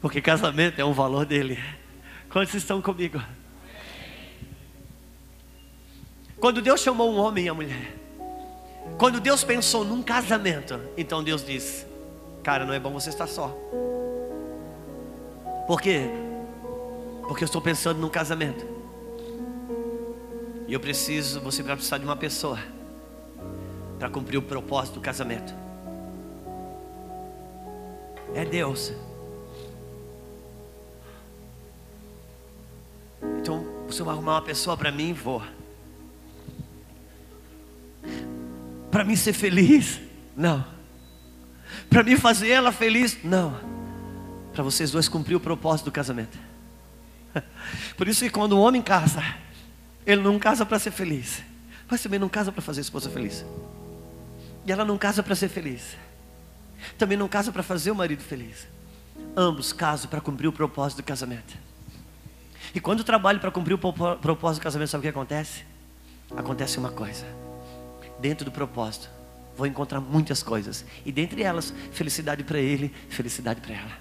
Porque casamento é um valor dele. Quantos estão comigo? Quando Deus chamou um homem e a mulher, quando Deus pensou num casamento, então Deus disse: Cara, não é bom você estar só. Por quê? Porque eu estou pensando num casamento. E eu preciso, você vai precisar de uma pessoa para cumprir o propósito do casamento. É Deus. Então, você vai arrumar uma pessoa para mim, vou. Para mim ser feliz? Não. Para mim fazer ela feliz? Não. Para vocês dois cumprir o propósito do casamento. Por isso que quando o homem casa, ele não casa para ser feliz, mas também não casa para fazer a esposa feliz. E ela não casa para ser feliz. Também não casa para fazer o marido feliz. Ambos casam para cumprir o propósito do casamento. E quando trabalho para cumprir o propósito do casamento, sabe o que acontece? Acontece uma coisa. Dentro do propósito, vou encontrar muitas coisas. E dentre elas, felicidade para ele, felicidade para ela.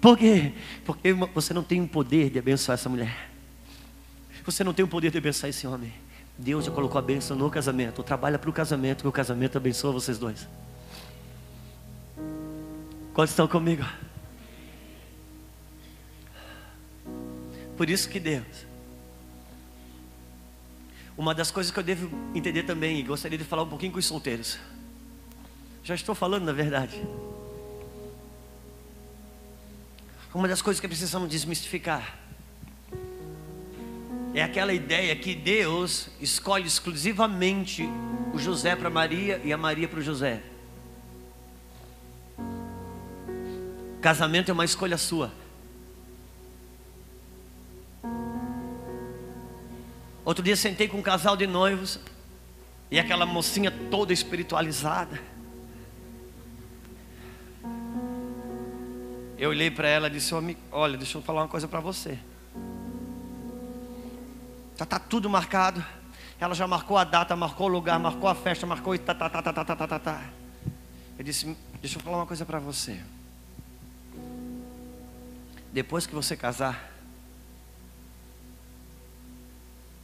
Por quê? Porque você não tem o poder de abençoar essa mulher. Você não tem o poder de abençoar esse homem. Deus já colocou a bênção no casamento. Trabalha para o casamento, que o casamento abençoa vocês dois. Quantos estão comigo? Por isso que Deus uma das coisas que eu devo entender também, e gostaria de falar um pouquinho com os solteiros. Já estou falando, na verdade. Uma das coisas que precisamos desmistificar é aquela ideia que Deus escolhe exclusivamente o José para Maria e a Maria para o José. Casamento é uma escolha sua. Outro dia sentei com um casal de noivos e aquela mocinha toda espiritualizada. Eu olhei para ela e disse: Olha, deixa eu falar uma coisa para você. Já está tudo marcado. Ela já marcou a data, marcou o lugar, marcou a festa, marcou e tá, tá, tá, tá, tá, tá, tá, tá. Eu disse: Deixa eu falar uma coisa para você. Depois que você casar,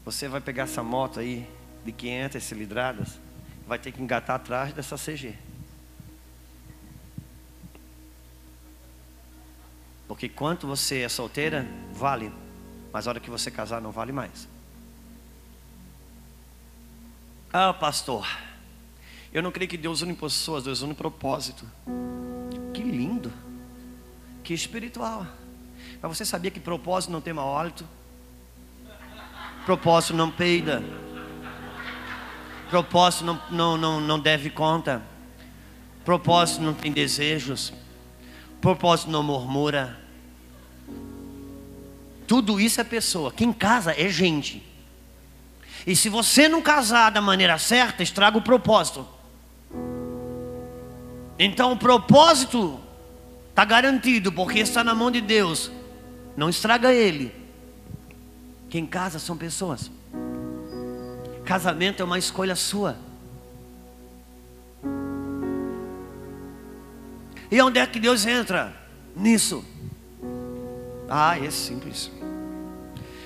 você vai pegar essa moto aí de 500 cilindradas, vai ter que engatar atrás dessa CG. Porque quanto você é solteira, vale, mas a hora que você casar não vale mais. Ah, pastor, eu não creio que Deus une pessoas, Deus une propósito. Que lindo, que espiritual. Mas você sabia que propósito não tem mau hálito? Propósito não peida. Propósito não, não, não, não deve conta. Propósito não tem desejos. Propósito não murmura. Tudo isso é pessoa. Quem casa é gente. E se você não casar da maneira certa, estraga o propósito. Então o propósito está garantido, porque está na mão de Deus. Não estraga ele. Quem casa são pessoas. Casamento é uma escolha sua. E onde é que Deus entra nisso? Ah, é simples.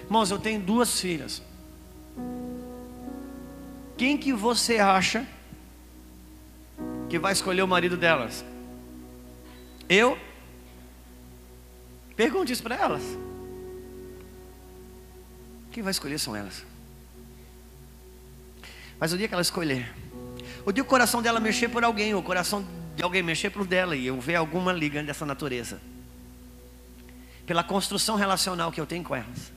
Irmãos, eu tenho duas filhas. Quem que você acha que vai escolher o marido delas? Eu? Pergunte isso para elas. Quem vai escolher são elas. Mas o dia que ela escolher, o dia que o coração dela mexer por alguém, o coração de alguém mexer por dela, e eu ver alguma liga dessa natureza, pela construção relacional que eu tenho com elas,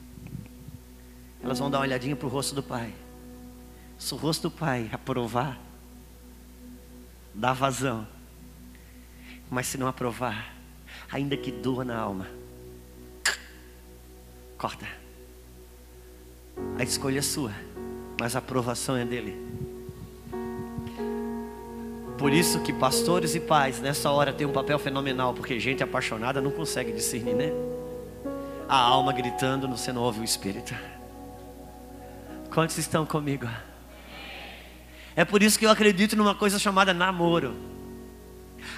elas vão dar uma olhadinha para o rosto do Pai. O rosto do Pai aprovar, dá vazão. Mas se não aprovar, ainda que doa na alma, corta. A escolha é sua, mas a aprovação é dele. Por isso que pastores e pais nessa hora têm um papel fenomenal, porque gente apaixonada não consegue discernir, né? A alma gritando, você não ouve o espírito. Quantos estão comigo? É por isso que eu acredito numa coisa chamada namoro.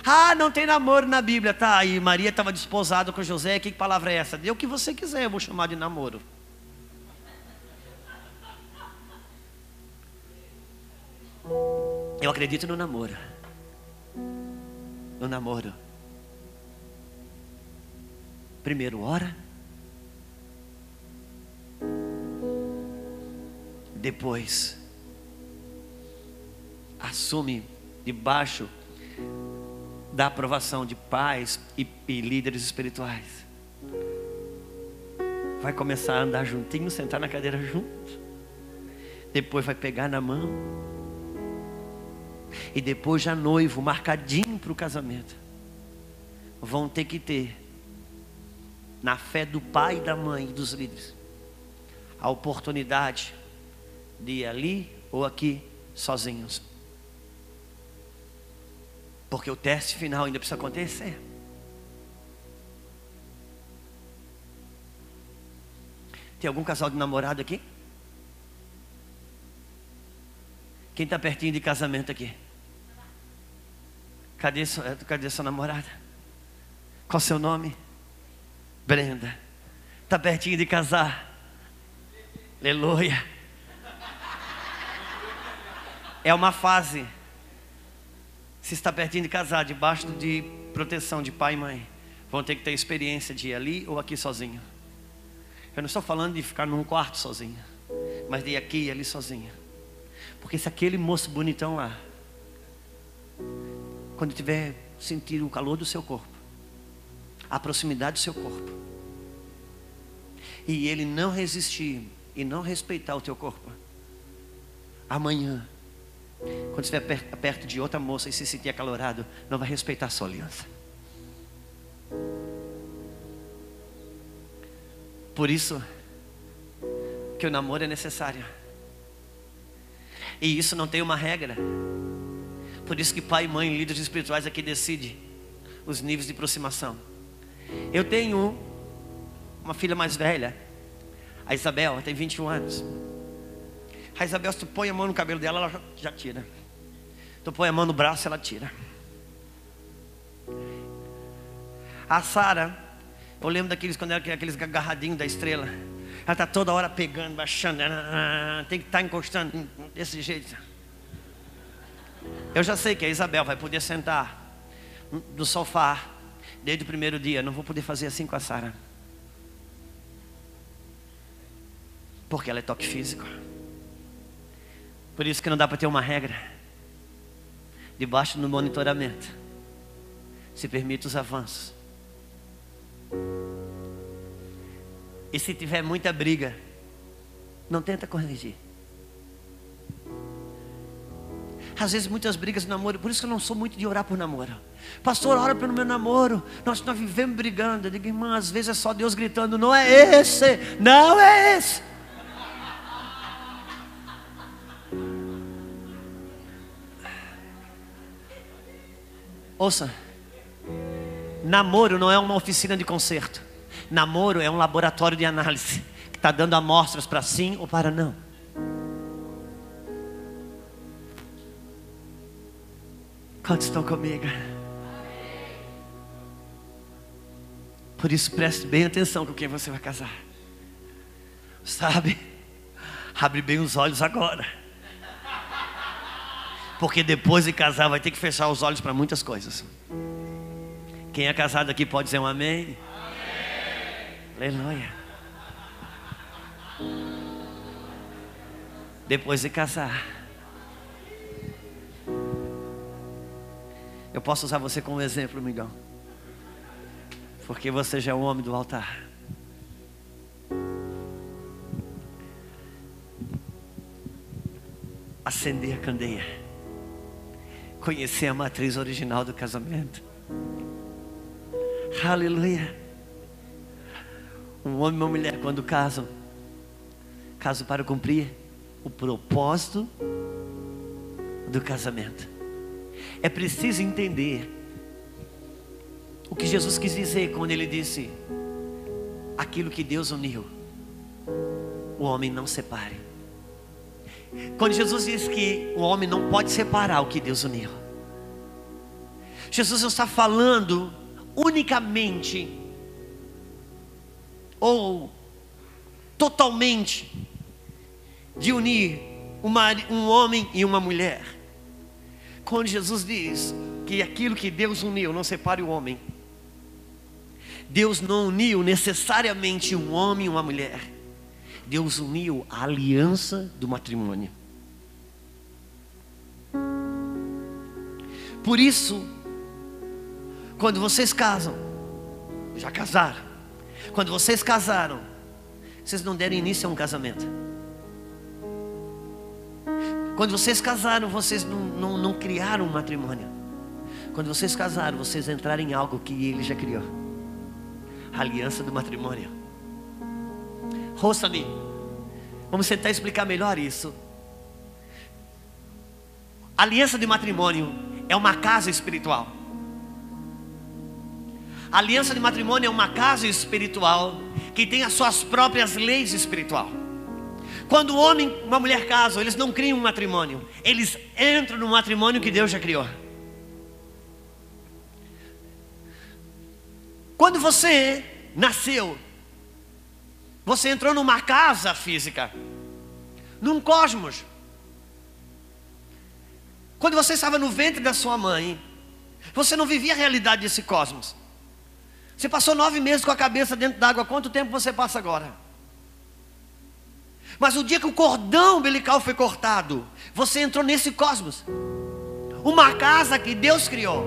Ah, não tem namoro na Bíblia, tá? E Maria estava desposada com José, que palavra é essa? Dê o que você quiser, eu vou chamar de namoro. Eu acredito no namoro. No namoro. Primeiro ora, depois assume debaixo da aprovação de pais e, e, líderes espirituais. Vai começar a andar juntinho, sentar na cadeira junto. Depois vai pegar na mão. E depois já noivo, marcadinho para o casamento. Vão ter que ter, na fé do pai da mãe e dos líderes, a oportunidade de ir ali ou aqui sozinhos. Porque o teste final ainda precisa acontecer. Tem algum casal de namorado aqui? Quem está pertinho de casamento aqui? Cadê cadê sua namorada? Qual seu nome? Brenda. Está pertinho de casar? Aleluia. É uma fase. Se está pertinho de casar, debaixo de proteção de pai e mãe, vão ter que ter experiência de ir ali ou aqui sozinho. Eu não estou falando de ficar num quarto sozinho, mas de ir aqui e ali sozinho. Porque se aquele moço bonitão lá, quando tiver sentir o calor do seu corpo, a proximidade do seu corpo, e ele não resistir e não respeitar o teu corpo, amanhã quando estiver perto de outra moça e se sentir acalorado, não vai respeitar a sua aliança. Por isso que o namoro é necessário. E isso não tem uma regra. Por isso que pai, mãe, líderes espirituais aqui decidem os níveis de aproximação. Eu tenho uma filha mais velha, a Isabel, ela tem 21 anos. A Isabel, se tu põe a mão no cabelo dela, ela já, tira. Tu põe a mão no braço, ela tira. A Sara, eu lembro daqueles quando era aqueles agarradinhos da estrela. Ela está toda hora pegando, baixando, tem que estar tá encostando desse jeito. Eu já sei que a Isabel vai poder sentar no sofá desde o primeiro dia. Não vou poder fazer assim com a Sara. Porque ela é toque físico. Por isso que não dá para ter uma regra. Debaixo do monitoramento. Se permite os avanços. E se tiver muita briga, não tenta corrigir. Às vezes muitas brigas no namoro, por isso que eu não sou muito de orar por namoro. Pastor, ora pelo meu namoro. Nós, nós vivemos brigando. Eu digo, irmã, às vezes é só Deus gritando, não é esse, não é esse. Ouça, namoro não é uma oficina de conserto. Namoro é um laboratório de análise que está dando amostras para sim ou para não. Quantos estão comigo? Por isso preste bem atenção com quem você vai casar. Sabe? Abre bem os olhos agora. Porque depois de casar vai ter que fechar os olhos para muitas coisas. Quem é casado aqui pode dizer um amém? Aleluia. Depois de casar, eu posso usar você como exemplo, amigão, porque você já é o homem do altar. Acender a candeia, conhecer a matriz original do casamento. Aleluia. Um homem e uma mulher, quando casam, casam para cumprir o propósito do casamento. É preciso entender o que Jesus quis dizer quando ele disse: aquilo que Deus uniu, o homem não separe. Quando Jesus diz que o homem não pode separar o que Deus uniu, Jesus não está falando unicamente ou totalmente de unir um homem e uma mulher. Quando Jesus diz que aquilo que Deus uniu não separe o homem, Deus não uniu necessariamente um homem e uma mulher. Deus uniu a aliança do matrimônio. Por isso, quando vocês casam, já casaram, quando vocês casaram, vocês não deram início a um casamento. Quando vocês casaram, vocês não, não, não criaram um matrimônio. Quando vocês casaram, vocês entraram em algo que ele já criou a aliança do matrimônio. Ouça-me, vamos tentar explicar melhor isso. Aliança de matrimônio é uma casa espiritual. Aliança de matrimônio é uma casa espiritual que tem as suas próprias leis espiritual. Quando o homem e uma mulher casam, eles não criam um matrimônio, eles entram no matrimônio que Deus já criou. Quando você nasceu, você entrou numa casa física, num cosmos. Quando você estava no ventre da sua mãe, você não vivia a realidade desse cosmos. Você passou nove meses com a cabeça dentro d'água, quanto tempo você passa agora? Mas o dia que o cordão umbilical foi cortado, você entrou nesse cosmos. Uma casa que Deus criou.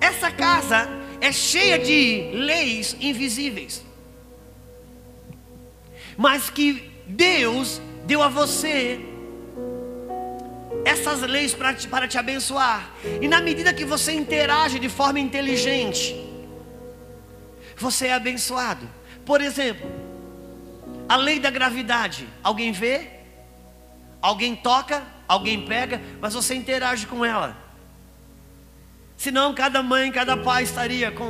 Essa casa é cheia de leis invisíveis. Mas que Deus deu a você essas leis para te, para te abençoar. E na medida que você interage de forma inteligente, você é abençoado. Por exemplo, A lei da gravidade, alguém vê, alguém toca, alguém pega, mas você interage com ela. Senão cada mãe, cada pai estaria com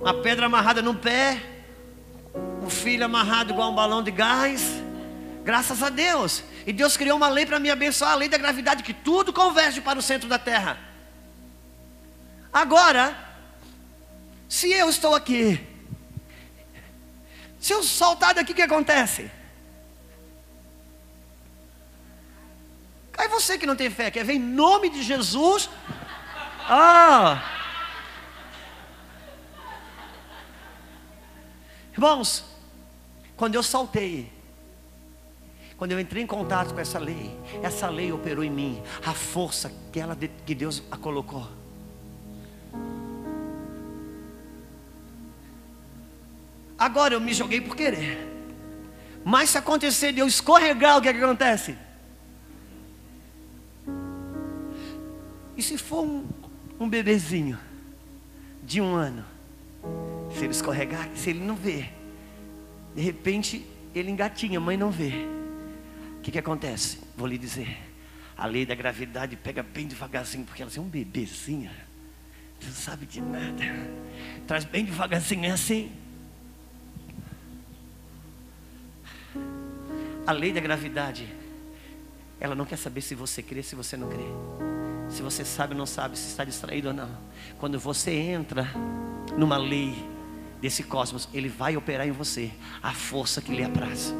uma pedra amarrada no pé, um filho amarrado igual um balão de gás. Graças a Deus. E Deus criou uma lei para me abençoar, a lei da gravidade, que tudo converge para o centro da terra. Agora, se eu estou aqui, se eu soltar daqui, o que acontece? Cai você que não tem fé, quer ver em nome de Jesus? Ah! Irmãos, quando eu saltei, quando eu entrei em contato com essa lei, essa lei operou em mim a força que, ela, que Deus a colocou. Agora eu me joguei por querer. Mas se acontecer de eu escorregar, o que, é que acontece? E se for um, um bebezinho de um ano? Se ele escorregar, se ele não vê, de repente ele engatinha, a mãe não vê. O que, que acontece? Vou lhe dizer. A lei da gravidade pega bem devagarzinho, porque ela é um bebezinho. Não sabe de nada. Traz bem devagarzinho, é assim. A lei da gravidade, ela não quer saber se você crê, se você não crê. Se você sabe ou não sabe, se está distraído ou não. Quando você entra numa lei desse cosmos, ele vai operar em você a força que lhe apraz.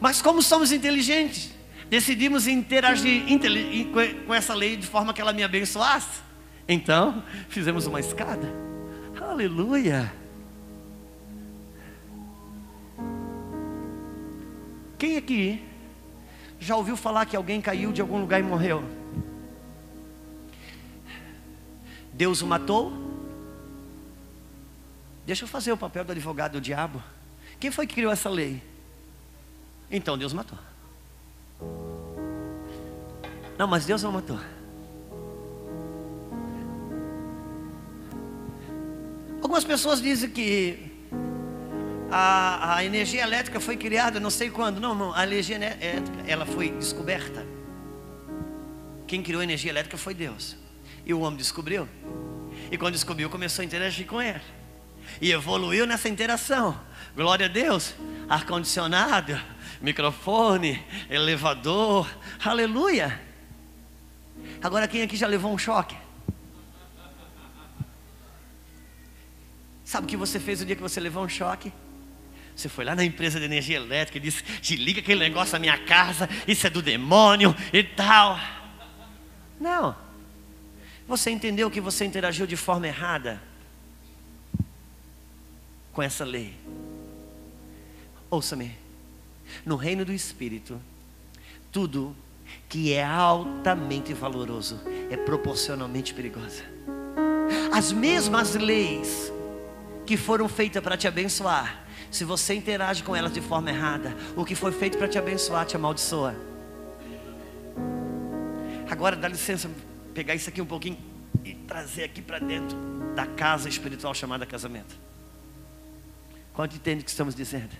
Mas como somos inteligentes, decidimos interagir com essa lei de forma que ela me abençoasse. Então, fizemos uma escada. Aleluia. Quem aqui já ouviu falar que alguém caiu de algum lugar e morreu? Deus o matou? Deixa eu fazer o papel do advogado do diabo. Quem foi que criou essa lei? Então Deus matou. Não, mas Deus não matou. Algumas pessoas dizem que a, a, energia elétrica foi criada não sei quando. Não, não, a energia elétrica ela foi descoberta. Quem criou a energia elétrica foi Deus. E o homem descobriu. E quando descobriu, começou a interagir com ele. E evoluiu nessa interação. Glória a Deus. Ar-condicionado, microfone, elevador, aleluia. Agora quem aqui já levou um choque? Sabe o que você fez o dia que você levou um choque? Você foi lá na empresa de energia elétrica e disse: Te liga aquele negócio na minha casa, isso é do demônio e tal. Não. Você entendeu que você interagiu de forma errada com essa lei. Ouça-me. No reino do Espírito, tudo que é altamente valoroso é proporcionalmente perigoso. As mesmas leis que foram feitas para te abençoar, se você interage com elas de forma errada, o que foi feito para te abençoar te amaldiçoa. Agora dá licença pegar isso aqui um pouquinho e trazer aqui para dentro da casa espiritual chamada casamento. Quanto entende o que estamos dizendo?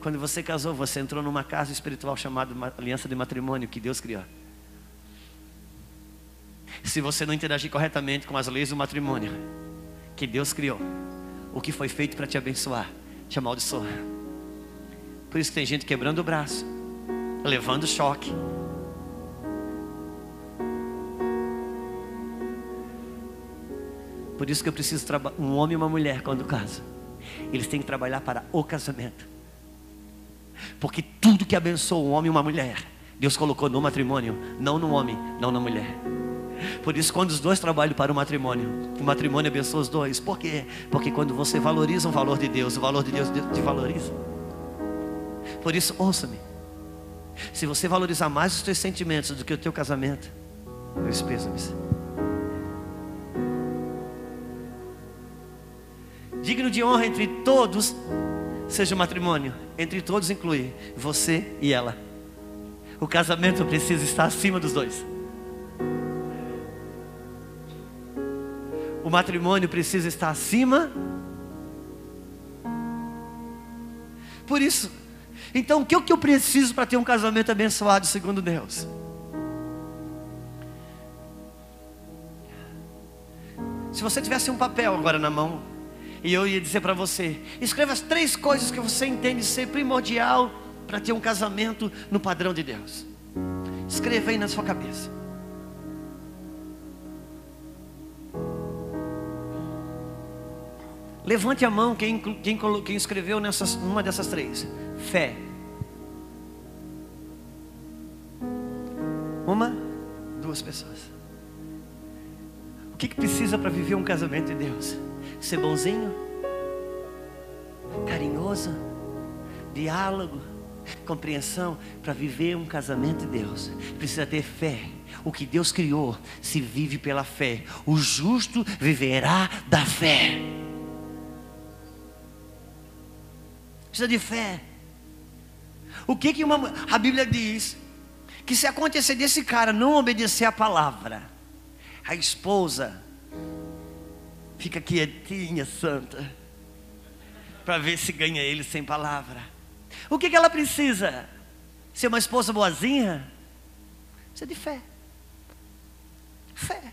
Quando você casou, você entrou numa casa espiritual chamada aliança de matrimônio que Deus criou. Se você não interagir corretamente com as leis do matrimônio que Deus criou, o que foi feito para te abençoar, te amaldiçoa. Por isso que tem gente quebrando o braço, levando choque. Por isso que eu preciso um homem e uma mulher quando casa. Eles têm que trabalhar para o casamento. Porque tudo que abençoa um homem e uma mulher, Deus colocou no matrimônio, não no homem, não na mulher. Por isso, quando os dois trabalham para o matrimônio, o matrimônio abençoa os dois. Por quê? Porque quando você valoriza o valor de Deus, o valor de Deus te valoriza. Por isso, ouça-me. Se você valorizar mais os teus sentimentos do que o teu casamento, meus pêsames. Digno de honra entre todos seja o matrimônio. Entre todos inclui você e ela. O casamento precisa estar acima dos dois. O matrimônio precisa estar acima Por isso, então o que, o que eu preciso para ter um casamento abençoado segundo Deus? Se você tivesse um papel agora na mão, e eu ia dizer para você: escreva as três coisas que você entende ser primordial para ter um casamento no padrão de Deus. Escreva aí na sua cabeça. Levante a mão quem, quem, quem escreveu nessas, numa dessas três. Fé. Uma, duas pessoas. O que, que precisa para viver um casamento de Deus? Ser bonzinho, carinhoso, diálogo, compreensão para viver um casamento de Deus. Precisa ter fé. O que Deus criou se vive pela fé. O justo viverá da fé. Precisa de fé. O que que uma, a Bíblia diz? Que se acontecer desse cara não obedecer a palavra, a esposa fica quietinha, santa, para ver se ganha ele sem palavra. O que, que ela precisa? Ser uma esposa boazinha? Precisa de fé. Fé.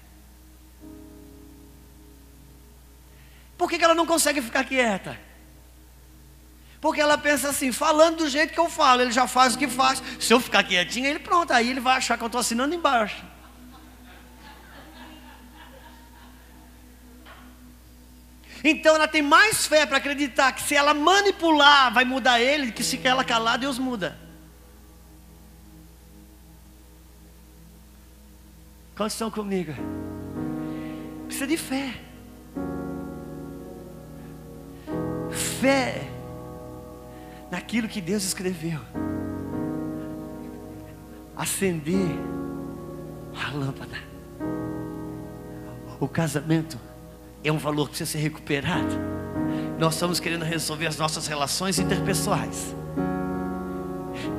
Por que, que ela não consegue ficar quieta? Porque ela pensa assim, falando do jeito que eu falo, ele já faz o que faz. Se eu ficar quietinho, ele pronto, aí ele vai achar que eu estou assinando embaixo. Então ela tem mais fé para acreditar que se ela manipular, vai mudar ele, que se ela calar, Deus muda. Quantos estão comigo? Precisa de fé. Fé naquilo que Deus escreveu. Acender a lâmpada. O casamento é um valor que precisa ser recuperado. Nós estamos querendo resolver as nossas relações interpessoais.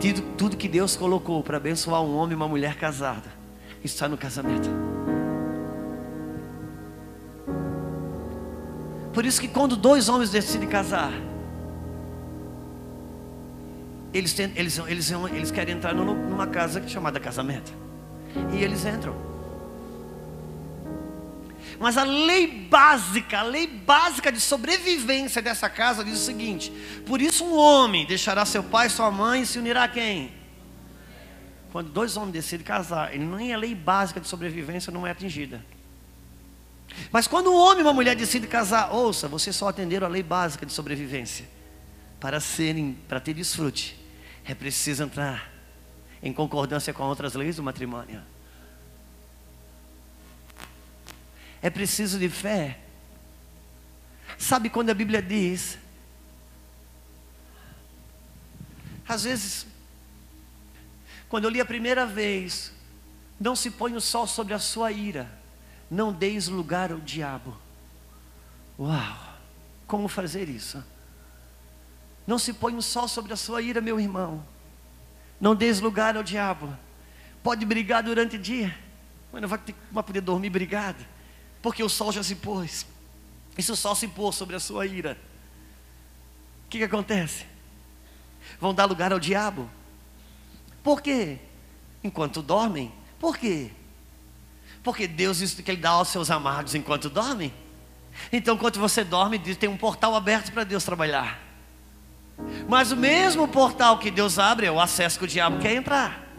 Tudo, tudo que Deus colocou para abençoar um homem e uma mulher casada está no casamento. Por isso que quando dois homens decidem casar, eles, tem, eles, eles, eles querem entrar numa casa chamada casamento. E eles entram. Mas a lei básica, a lei básica de sobrevivência dessa casa diz o seguinte: por isso um homem deixará seu pai sua mãe e se unirá a quem? Quando dois homens decidem casar, nem a lei básica de sobrevivência não é atingida. Mas quando um homem e uma mulher decidem casar, ouça, vocês só atenderam a lei básica de sobrevivência. Para serem, para ter desfrute, é preciso entrar em concordância com outras leis do matrimônio. É preciso de fé. Sabe quando a Bíblia diz? Às vezes, quando eu li a primeira vez, não se põe o sol sobre a sua ira, não deis lugar ao diabo. Uau! Como fazer isso? Não se põe o sol sobre a sua ira, meu irmão. Não deis lugar ao diabo. Pode brigar durante o dia, mas não vai, ter, vai poder dormir brigado porque o sol já se pôs. E se o sol se pôr sobre a sua ira, o que, que acontece? Vão dar lugar ao diabo. Por quê? Enquanto dormem. Por quê? Porque Deus diz que Ele dá aos seus amados enquanto dormem. Então, enquanto você dorme, tem um portal aberto para Deus trabalhar. Mas o mesmo portal que Deus abre é o acesso que o diabo quer entrar.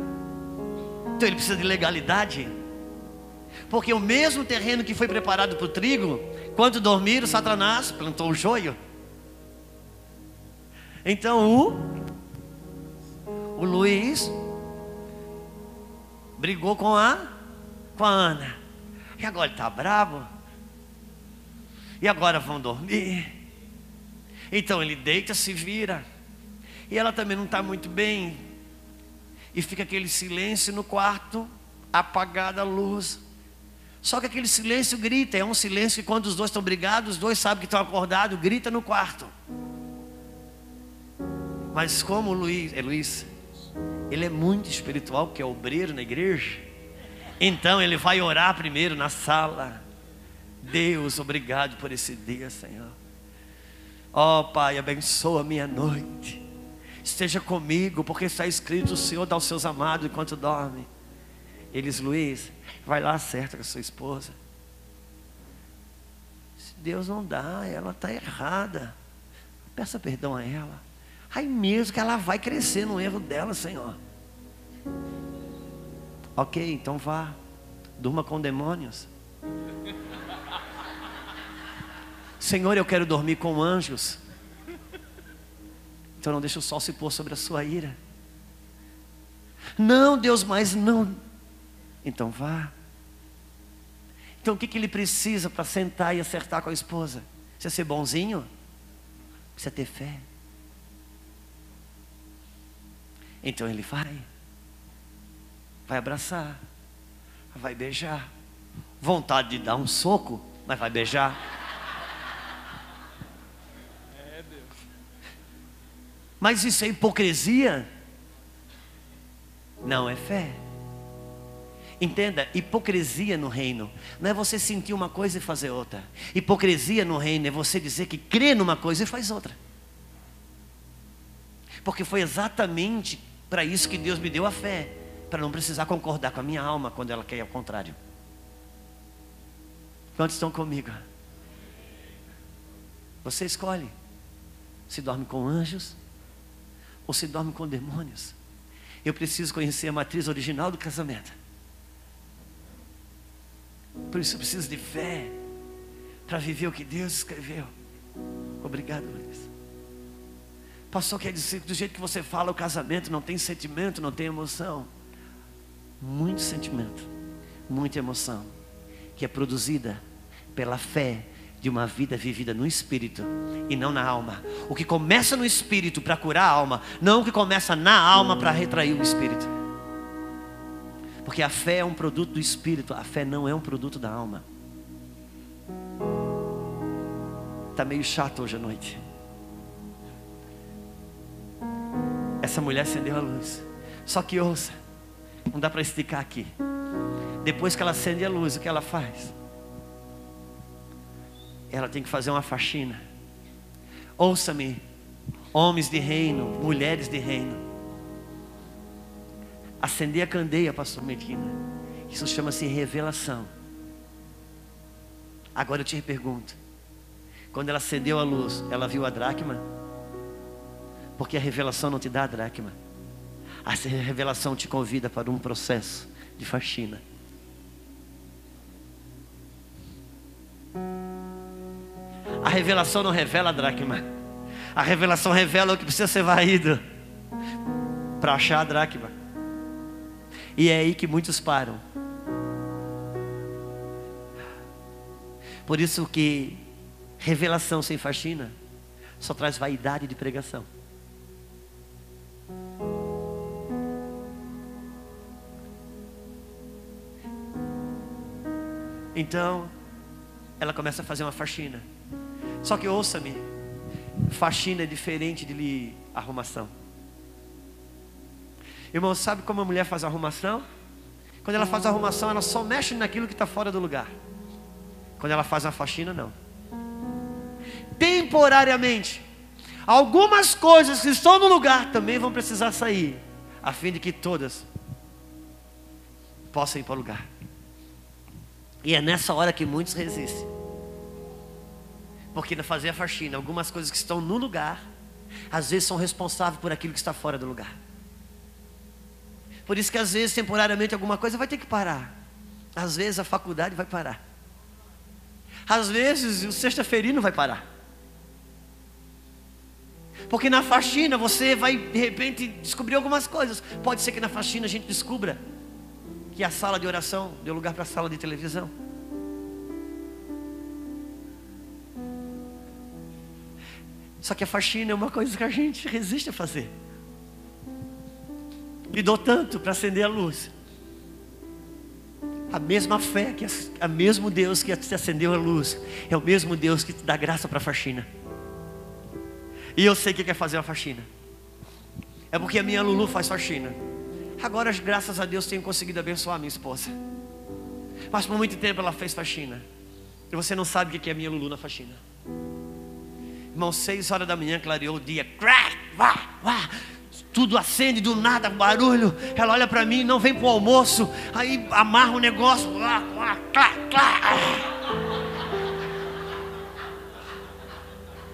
Então ele precisa de legalidade. Porque o mesmo terreno que foi preparado para o trigo, quando dormiram, Satanás plantou o joio. Então o, o Luiz brigou com a, com a Ana. E agora ele está bravo. E agora vão dormir. Então ele deita, se vira. E ela também não está muito bem. E fica aquele silêncio no quarto, apagada a luz. Só que aquele silêncio grita, é um silêncio que quando os dois estão brigados, os dois sabem que estão acordados, grita no quarto. Mas como o Luiz, é Luiz, ele é muito espiritual, que é obreiro na igreja. Então ele vai orar primeiro na sala. Deus, obrigado por esse dia, Senhor. Ó oh, Pai, abençoa a minha noite. esteja comigo, porque está escrito: o Senhor dá aos seus amados enquanto dorme. Eles, Luiz, vai lá, acerta com a sua esposa. Se Deus não dá, ela está errada. Peça perdão a ela. Aí mesmo que ela vai crescer no erro dela, Senhor. Ok, então vá. Durma com demônios. Senhor, eu quero dormir com anjos. Então não deixe o sol se pôr sobre a sua ira. Não, Deus, mas não. Então vá. Então o que, que ele precisa para sentar e acertar com a esposa? Precisa ser bonzinho? Precisa ter fé. Então ele vai. Vai abraçar. Vai beijar. Vontade de dar um soco, mas vai beijar. É. Mas isso é hipocrisia? Não é fé. Entenda, hipocrisia no reino não é você sentir uma coisa e fazer outra. Hipocrisia no reino é você dizer que crê numa coisa e faz outra. Porque foi exatamente para isso que Deus me deu a fé, para não precisar concordar com a minha alma quando ela quer ao contrário. Quantos estão comigo? Você escolhe se dorme com anjos ou se dorme com demônios. Eu preciso conhecer a matriz original do casamento. Por isso eu preciso de fé para viver o que Deus escreveu. Obrigado, Luiz. Pastor quer dizer que do jeito que você fala, o casamento não tem sentimento, não tem emoção. Muito sentimento, muita emoção, que é produzida pela fé de uma vida vivida no espírito e não na alma. O que começa no espírito para curar a alma, não o que começa na alma para retrair o espírito. Porque a fé é um produto do espírito, a fé não é um produto da alma. Está meio chato hoje à noite. Essa mulher acendeu a luz. Só que ouça, não dá para explicar aqui. Depois que ela acende a luz, o que ela faz? Ela tem que fazer uma faxina. Ouça-me, homens de reino, mulheres de reino. Acender a candeia, pastor Medina. Isso chama-se revelação. Agora eu te pergunto: quando ela acendeu a luz, ela viu a dracma? Porque a revelação não te dá a dracma. A revelação te convida para um processo de faxina. A revelação não revela a dracma. A revelação revela o que precisa ser varrido para achar a dracma. E é aí que muitos param. Por isso que revelação sem faxina só traz vaidade de pregação. Então, ela começa a fazer uma faxina. Só que ouça-me, faxina é diferente de arrumação. Irmão, sabe como a mulher faz arrumação? Quando ela faz arrumação, ela só mexe naquilo que está fora do lugar. Quando ela faz a faxina, não. Temporariamente, algumas coisas que estão no lugar também vão precisar sair, a fim de que todas possam ir para o lugar. E é nessa hora que muitos resistem. Porque fazer a faxina, algumas coisas que estão no lugar, às vezes são responsáveis por aquilo que está fora do lugar. Por isso que às vezes, temporariamente, alguma coisa vai ter que parar. Às vezes a faculdade vai parar. Às vezes o sexta-feirino vai parar. Porque na faxina você vai de repente descobrir algumas coisas. Pode ser que na faxina a gente descubra que a sala de oração deu lugar para a sala de televisão. Só que a faxina é uma coisa que a gente resiste a fazer me dou tanto para acender a luz. A mesma fé, que a mesmo Deus que te acendeu a luz, é o mesmo Deus que te dá graça para a faxina. E eu sei que quer fazer a faxina. É porque a minha Lulu faz faxina. Agora, graças a Deus, tenho conseguido abençoar a minha esposa. Mas por muito tempo ela fez faxina. E você não sabe o que é a minha Lulu na faxina. Irmão, seis horas da manhã clareou o dia. Vá, vá tudo acende do nada, barulho. Ela olha para mim, não vem pro almoço. Aí amarra o negócio. Lá, lá, lá, lá.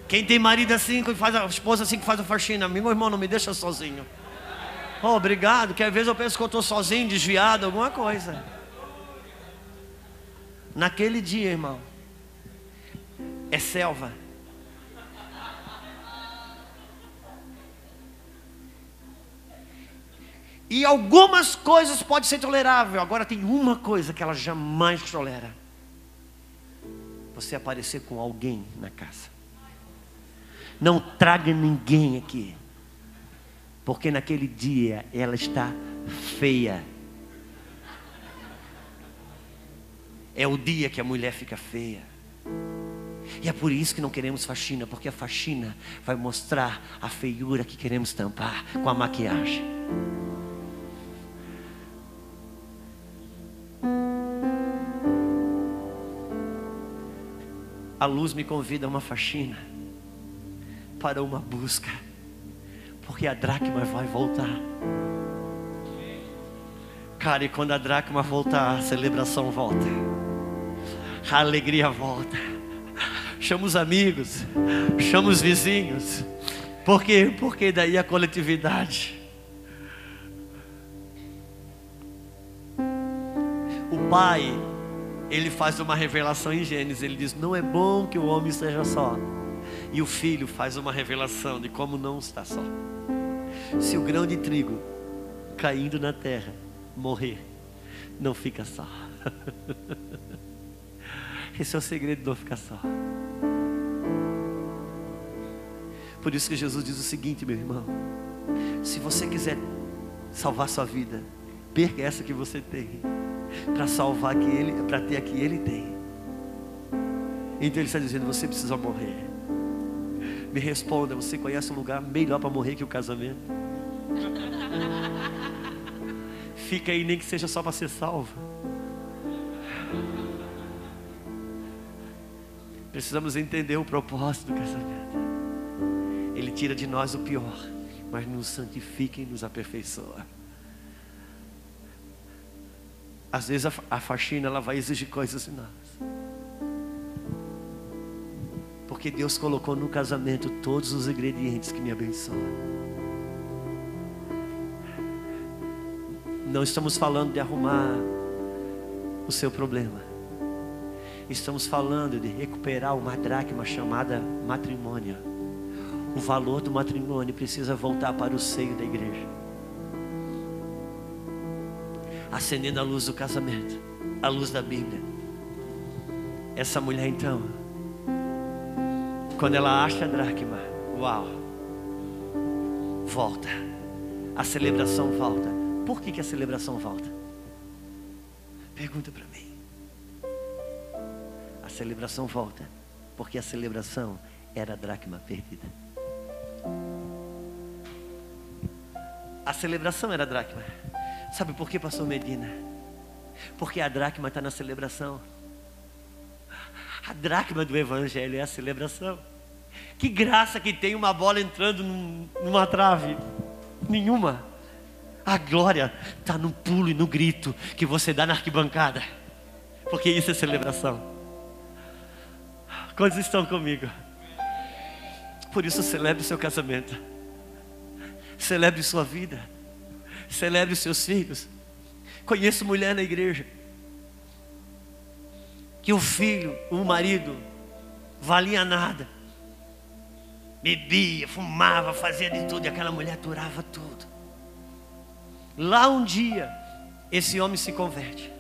Quem tem marido assim, que faz a esposa assim que faz a faxina, meu irmão, não me deixa sozinho. Oh, obrigado, que às vezes eu penso que eu estou sozinho, desviado, alguma coisa. Naquele dia, irmão, é selva. E algumas coisas podem ser tolerável. Agora tem uma coisa que ela jamais tolera: você aparecer com alguém na casa. Não traga ninguém aqui, porque naquele dia ela está feia. É o dia que a mulher fica feia. E é por isso que não queremos faxina, porque a faxina vai mostrar a feiura que queremos tampar com a maquiagem. A luz me convida a uma faxina, para uma busca, porque a dracma vai voltar. Cara, e quando a dracma voltar, a celebração volta, a alegria volta. Chama os amigos, chama os vizinhos, por quê? Porque daí a coletividade. O pai ele faz uma revelação em Gênesis. Ele diz: Não é bom que o homem esteja só. E o filho faz uma revelação de como não está só. Se o grão de trigo caindo na terra morrer, não fica só. Esse é o segredo de não ficar só. Por isso que Jesus diz o seguinte, meu irmão: se você quiser salvar sua vida, perca essa que você tem para salvar que ele, para ter a que ele tem. Então ele está dizendo: você precisa morrer. Me responda: você conhece um lugar melhor para morrer que o casamento? Fica aí, nem que seja só para ser salvo. Precisamos entender o propósito do casamento. Ele tira de nós o pior, mas nos santifica e nos aperfeiçoa. Às vezes a, faxina ela vai exigir coisas de nós. Porque Deus colocou no casamento todos os ingredientes que me abençoam. Não estamos falando de arrumar o seu problema. Estamos falando de recuperar uma dracma chamada matrimônio. O valor do matrimônio precisa voltar para o seio da igreja acendendo a luz do casamento, a luz da Bíblia. Essa mulher então, quando ela acha a dracma, uau, volta, a celebração volta. Por que, que a celebração volta? Pergunta para mim. A celebração volta, porque a celebração era a dracma perdida. A celebração era a dracma. Sabe por que, pastor Medina? Porque a dracma está na celebração. A dracma do evangelho é a celebração. Que graça que tem uma bola entrando num, numa trave. Nenhuma. A glória está no pulo e no grito que você dá na arquibancada. Porque isso é celebração. Quantos estão comigo? Por isso celebre seu casamento. Celebre sua vida. Celebre os seus filhos. Conheço mulher na igreja que o filho, o marido, valia nada. Bebia, fumava, fazia de tudo e aquela mulher aturava tudo. Lá um dia, esse homem se converte.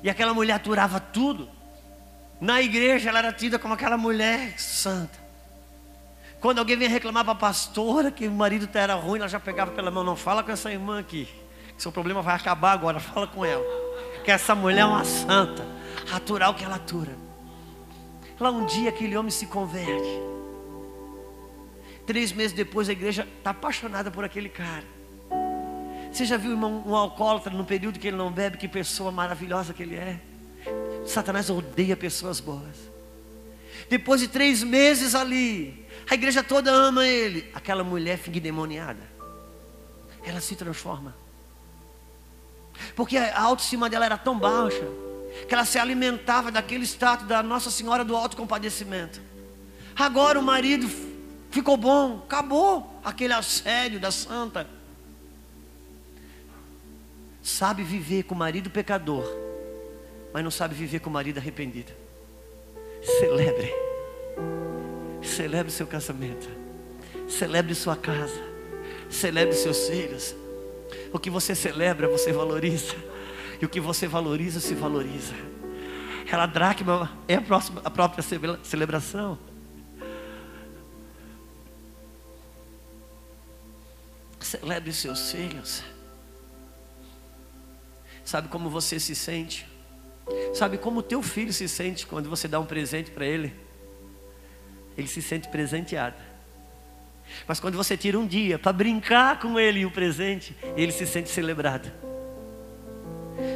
E aquela mulher aturava tudo. Na igreja ela era tida como aquela mulher santa. Quando alguém vem reclamar para a pastora que o marido era ruim, ela já pegava pela mão, não fala com essa irmã aqui. Seu problema vai acabar agora, fala com ela. Que essa mulher é uma santa, aturar o que ela atura. Lá um dia aquele homem se converte. Três meses depois a igreja está apaixonada por aquele cara. Você já viu irmão, um alcoólatra no período que ele não bebe, que pessoa maravilhosa que ele é? Satanás odeia pessoas boas. Depois de três meses ali, a igreja toda ama ele. Aquela mulher fica endemoniada. Ela se transforma. Porque a autoestima dela era tão baixa que ela se alimentava daquele status da Nossa Senhora do Alto Compadecimento. Agora o marido ficou bom, acabou aquele assédio da santa. Sabe viver com o marido pecador, mas não sabe viver com o marido arrependido. Celebre. Celebre seu casamento. Celebre sua casa. Celebre seus filhos. O que você celebra, você valoriza. E o que você valoriza, se valoriza. Ela dracma é a, próxima, a própria celebração. Celebre seus filhos. Sabe como você se sente? Sabe como o teu filho se sente quando você dá um presente para ele? Ele se sente presenteado. Mas quando você tira um dia para brincar com ele e o presente, ele se sente celebrado.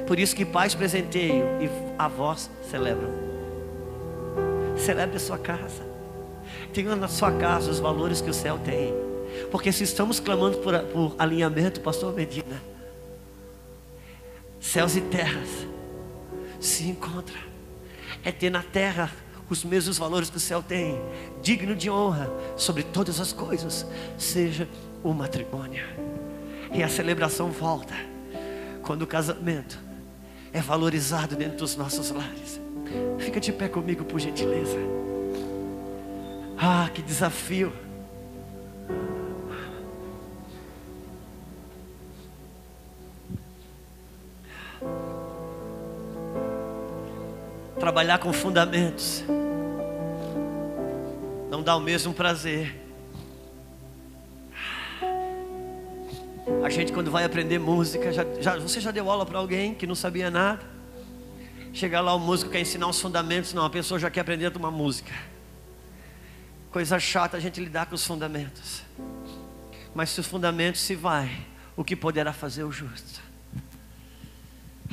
Por isso que pais presenteiam e avós celebram. Celebre a sua casa. Tenha na sua casa os valores que o céu tem. Porque se estamos clamando por, por alinhamento, pastor Medina, céus e terras se encontram. É ter na terra os mesmos valores que o céu tem, digno de honra sobre todas as coisas, seja o matrimônio. E a celebração volta quando o casamento é valorizado dentro dos nossos lares. Fica de pé comigo, por gentileza. Ah, que desafio. Trabalhar com fundamentos não dá o mesmo prazer. A gente quando vai aprender música, já, já, você já deu aula para alguém que não sabia nada? Chega lá o músico quer ensinar os fundamentos, não, a pessoa já quer aprender uma música. Coisa chata a gente lidar com os fundamentos. Mas se os fundamentos se vai, o que poderá fazer o justo?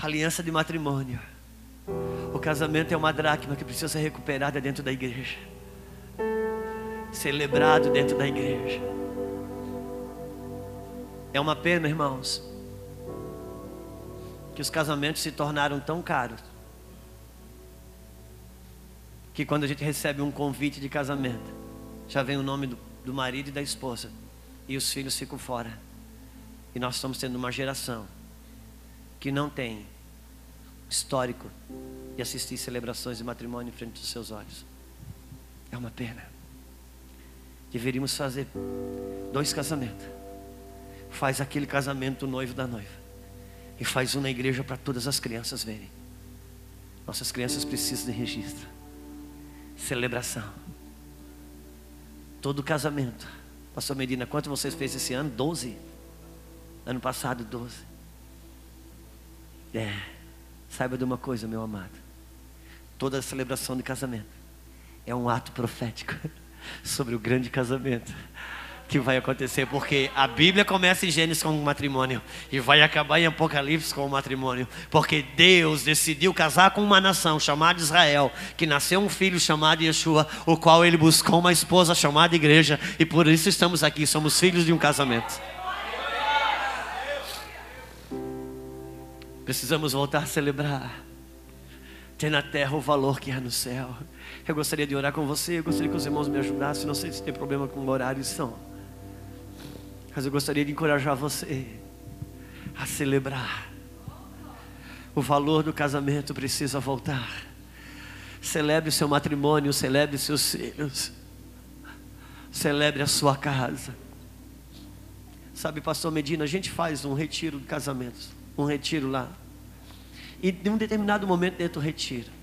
Aliança de matrimônio. O casamento é uma dracma que precisa ser recuperada dentro da igreja. Celebrado dentro da igreja. É uma pena, irmãos, que os casamentos se tornaram tão caros que quando a gente recebe um convite de casamento, já vem o nome do, do marido e da esposa, e os filhos ficam fora. E nós estamos tendo uma geração que não tem histórico de assistir celebrações de matrimônio em frente dos seus olhos. É uma pena. Deveríamos fazer dois casamentos faz aquele casamento do noivo da noiva. E faz um na igreja para todas as crianças verem. Nossas crianças precisam de registro. Celebração. Todo casamento. Pastor Medina, quanto vocês fez esse ano? Doze. Ano passado, doze. É. Saiba de uma coisa, meu amado. Toda celebração de casamento é um ato profético sobre o grande casamento que vai acontecer, porque a Bíblia começa em Gênesis com o matrimônio e vai acabar em Apocalipse com o matrimônio, porque Deus decidiu casar com uma nação chamada Israel, que nasceu um filho chamado Yeshua, o qual ele buscou uma esposa chamada igreja, e por isso estamos aqui, somos filhos de um casamento. Precisamos voltar a celebrar, ter na terra o valor que há no céu. Eu gostaria de orar com você, eu gostaria que os irmãos me ajudassem. Não sei se tem problema com o horário, são. Mas eu gostaria de encorajar você a celebrar. O valor do casamento precisa voltar. Celebre o seu matrimônio, celebre seus filhos. Celebre a sua casa. Sabe, pastor Medina, a gente faz um retiro de casamentos, um retiro lá. E de um determinado momento dentro do retiro,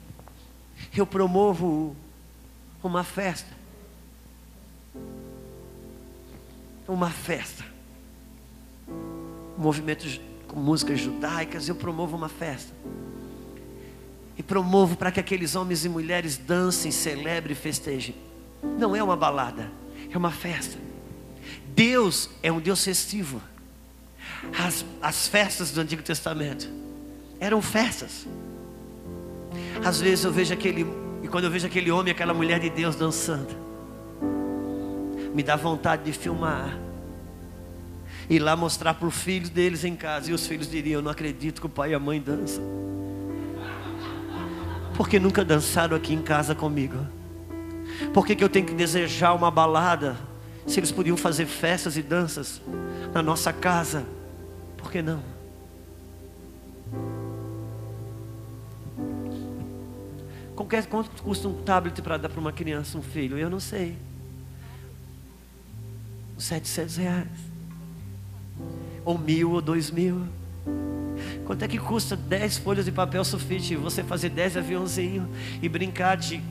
eu promovo uma festa uma festa. Movimentos com músicas judaicas, eu promovo uma festa. E promovo para que aqueles homens e mulheres dancem, celebrem e festejem. Não é uma balada, é uma festa. Deus é um Deus festivo. As, as festas do Antigo Testamento eram festas. Às vezes eu vejo aquele E quando eu vejo aquele homem, aquela mulher de Deus dançando, me dá vontade de filmar. E lá mostrar para os filhos deles em casa. E os filhos diriam: Eu não acredito que o pai e a mãe dançam. Porque nunca dançaram aqui em casa comigo. Por que, que eu tenho que desejar uma balada? Se eles podiam fazer festas e danças na nossa casa, por que não? Quanto custa um tablet para dar para uma criança, um filho? Eu não sei. 700 reais. Ou mil ou dois mil. Quanto é que custa 10 folhas de papel sulfite? Você fazer 10 aviãozinhos e brincar de,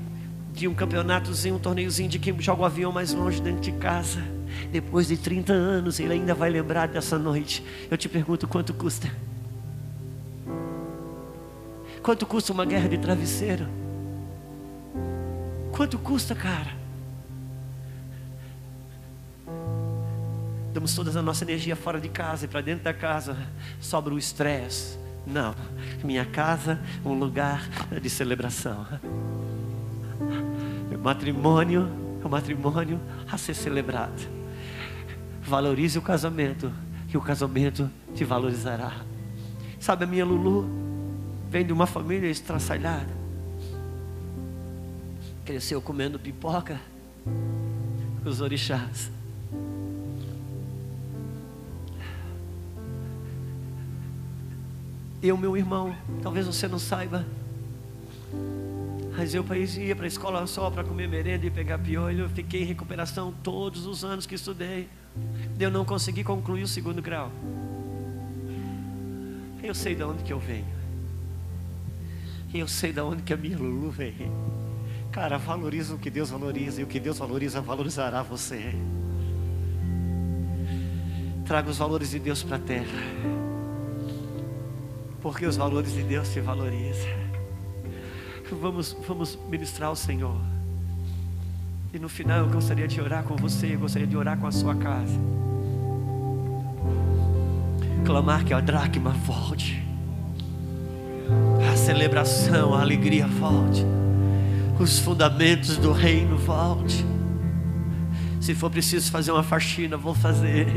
de um campeonatozinho, um torneiozinho de quem joga o avião mais longe dentro de casa. Depois de 30 anos, ele ainda vai lembrar dessa noite. Eu te pergunto quanto custa? Quanto custa uma guerra de travesseiro? Quanto custa, cara? Damos toda a nossa energia fora de casa e para dentro da casa sobra o estresse. Não, minha casa um lugar de celebração. Meu matrimônio é um matrimônio a ser celebrado. Valorize o casamento, que o casamento te valorizará. Sabe a minha Lulu? Vem de uma família estraçalhada cresceu comendo pipoca com os orixás. Eu, meu irmão, talvez você não saiba, mas eu ia para a escola só para comer merenda e pegar piolho. Eu fiquei em recuperação todos os anos que estudei. Eu não consegui concluir o segundo grau. Eu sei de onde que eu venho. Eu sei de onde que a minha Lulu vem. Cara, valoriza o que Deus valoriza, e o que Deus valoriza valorizará você. Traga os valores de Deus para a terra, porque os valores de Deus te valorizam. Vamos, vamos ministrar ao Senhor. E no final eu gostaria de orar com você, eu gostaria de orar com a sua casa. Clamar que a dracma volte, a celebração, a alegria volte os fundamentos do reino volte. Se for preciso fazer uma faxina, vou fazer.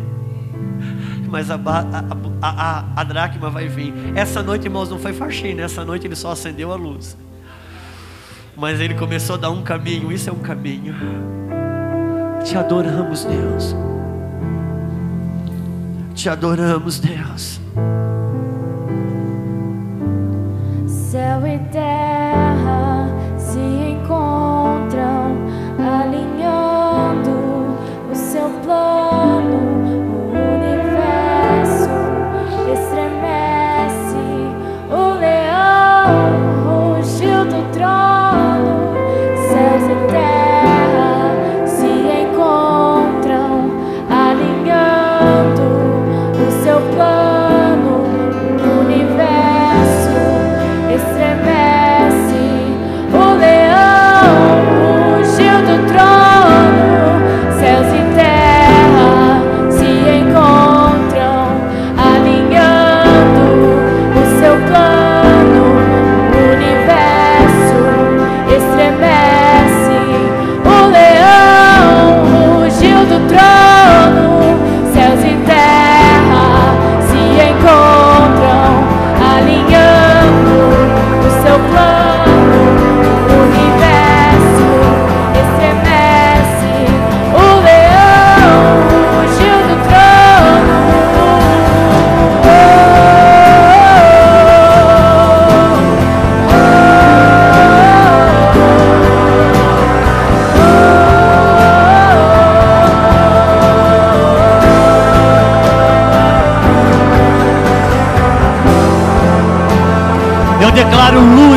Mas a, a, a, a, dracma vai vir. Essa noite, irmãos, não foi faxina. Essa noite ele só acendeu a luz. Mas ele começou a dar um caminho. Isso é um caminho. Te adoramos, Deus. Te adoramos, Deus. Céu e terra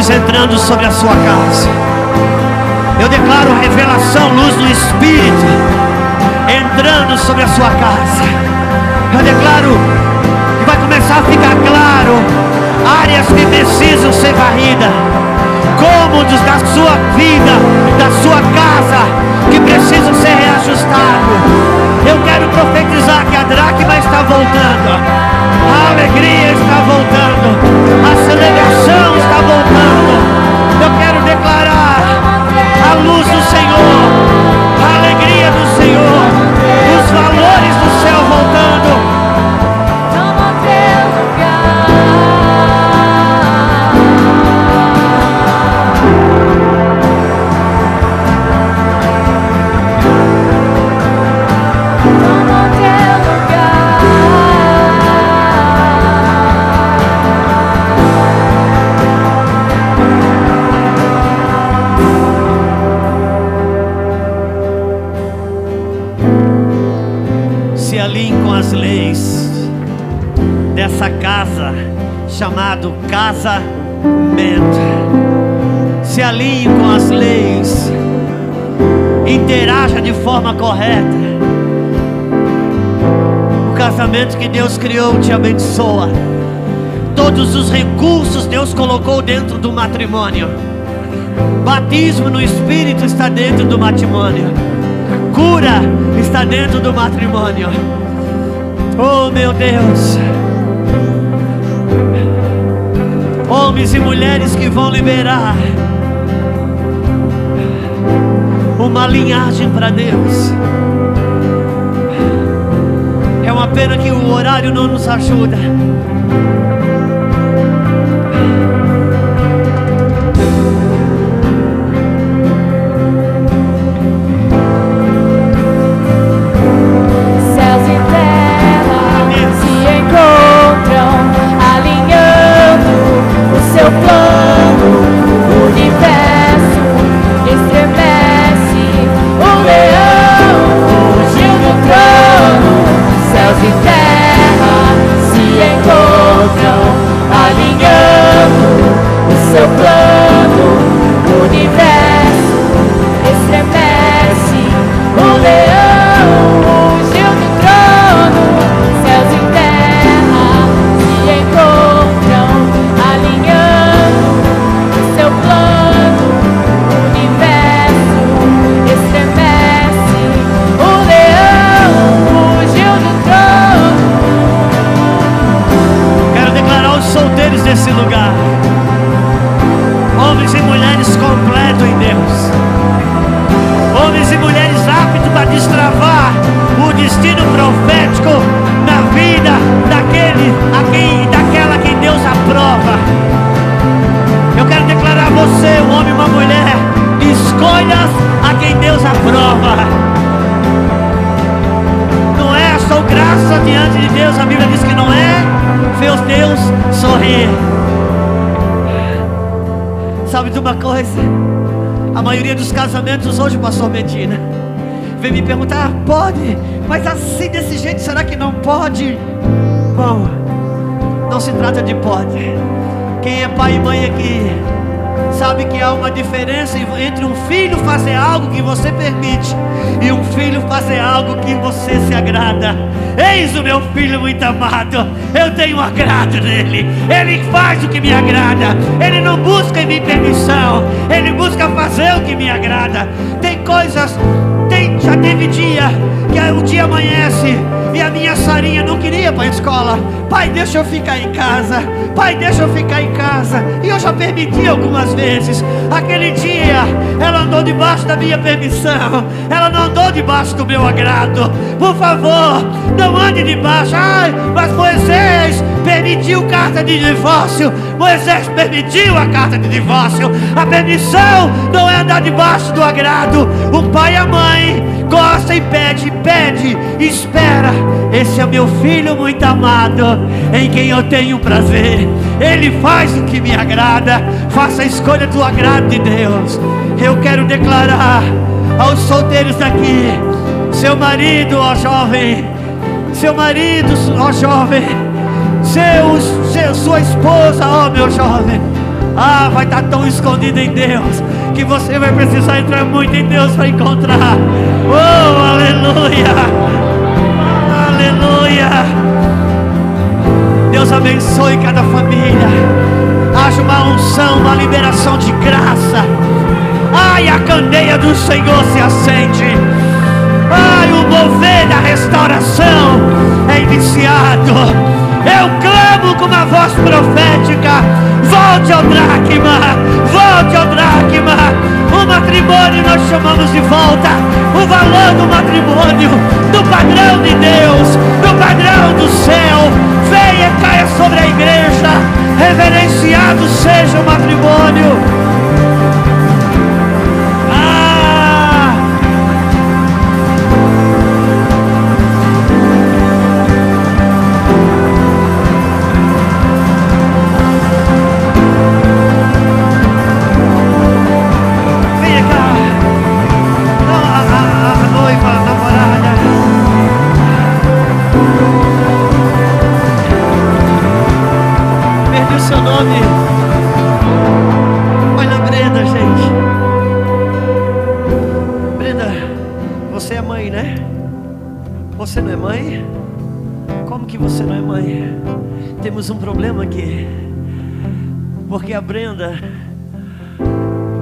luz entrando sobre a sua casa. Eu declaro revelação, luz do Espírito entrando sobre a sua casa. Eu declaro que vai começar a ficar claro áreas que precisam ser varridas, cômodos da sua vida, da sua casa que precisam ser reajustados. Eu quero profetizar que a dracma está voltando. A alegria está voltando. A celebração luz do Senhor, a alegria do Senhor. Correta. O casamento que Deus criou te abençoa. Todos os recursos Deus colocou dentro do matrimônio. Batismo no Espírito está dentro do matrimônio. Cura está dentro do matrimônio. Oh meu Deus. Homens e mulheres que vão liberar uma linhagem para Deus. É uma pena que o horário não nos ajuda. Uma diferença entre um filho fazer algo que você permite e um filho fazer algo que você se agrada. Eis o meu filho muito amado, eu tenho agrado nele, ele faz o que me agrada, ele não busca em mim permissão, ele busca fazer o que me agrada. Tem coisas, tem, já teve dia que o dia amanhece e a minha Sarinha não queria ir para a escola. Pai, deixa eu ficar em casa. Pai, deixa eu ficar em casa. E eu já permiti algumas vezes. Aquele dia, ela andou debaixo da minha permissão. Ela não andou debaixo do meu agrado. Por favor, não ande debaixo. Ai, mas Moisés permitiu carta de divórcio. Moisés permitiu a carta de divórcio. A permissão não é andar debaixo do agrado. O pai e a mãe gosta e pede, pede, espera. Esse é meu filho muito amado, em quem eu tenho prazer. Ele faz o que me agrada. Faça a escolha do agrado de Deus. Eu quero declarar aos solteiros daqui: seu marido, ó jovem, seu marido, ó jovem, seu, seu, sua esposa, ó meu jovem. Ah, vai estar tão escondido em Deus que você vai precisar entrar muito em Deus para encontrar. Oh, aleluia! Aleluia! Deus abençoe cada família. Haja uma unção, uma liberação de graça. Ai, a candeia do Senhor se acende. Ai, o mover da restauração é iniciado. Eu clamo com uma voz profética. Volte ao dracma, volte ao dracma. O matrimônio nós chamamos de volta. O valor do matrimônio, do padrão de Deus, do padrão do céu. Venha caia sobre a igreja. Reverenciado seja o matrimônio.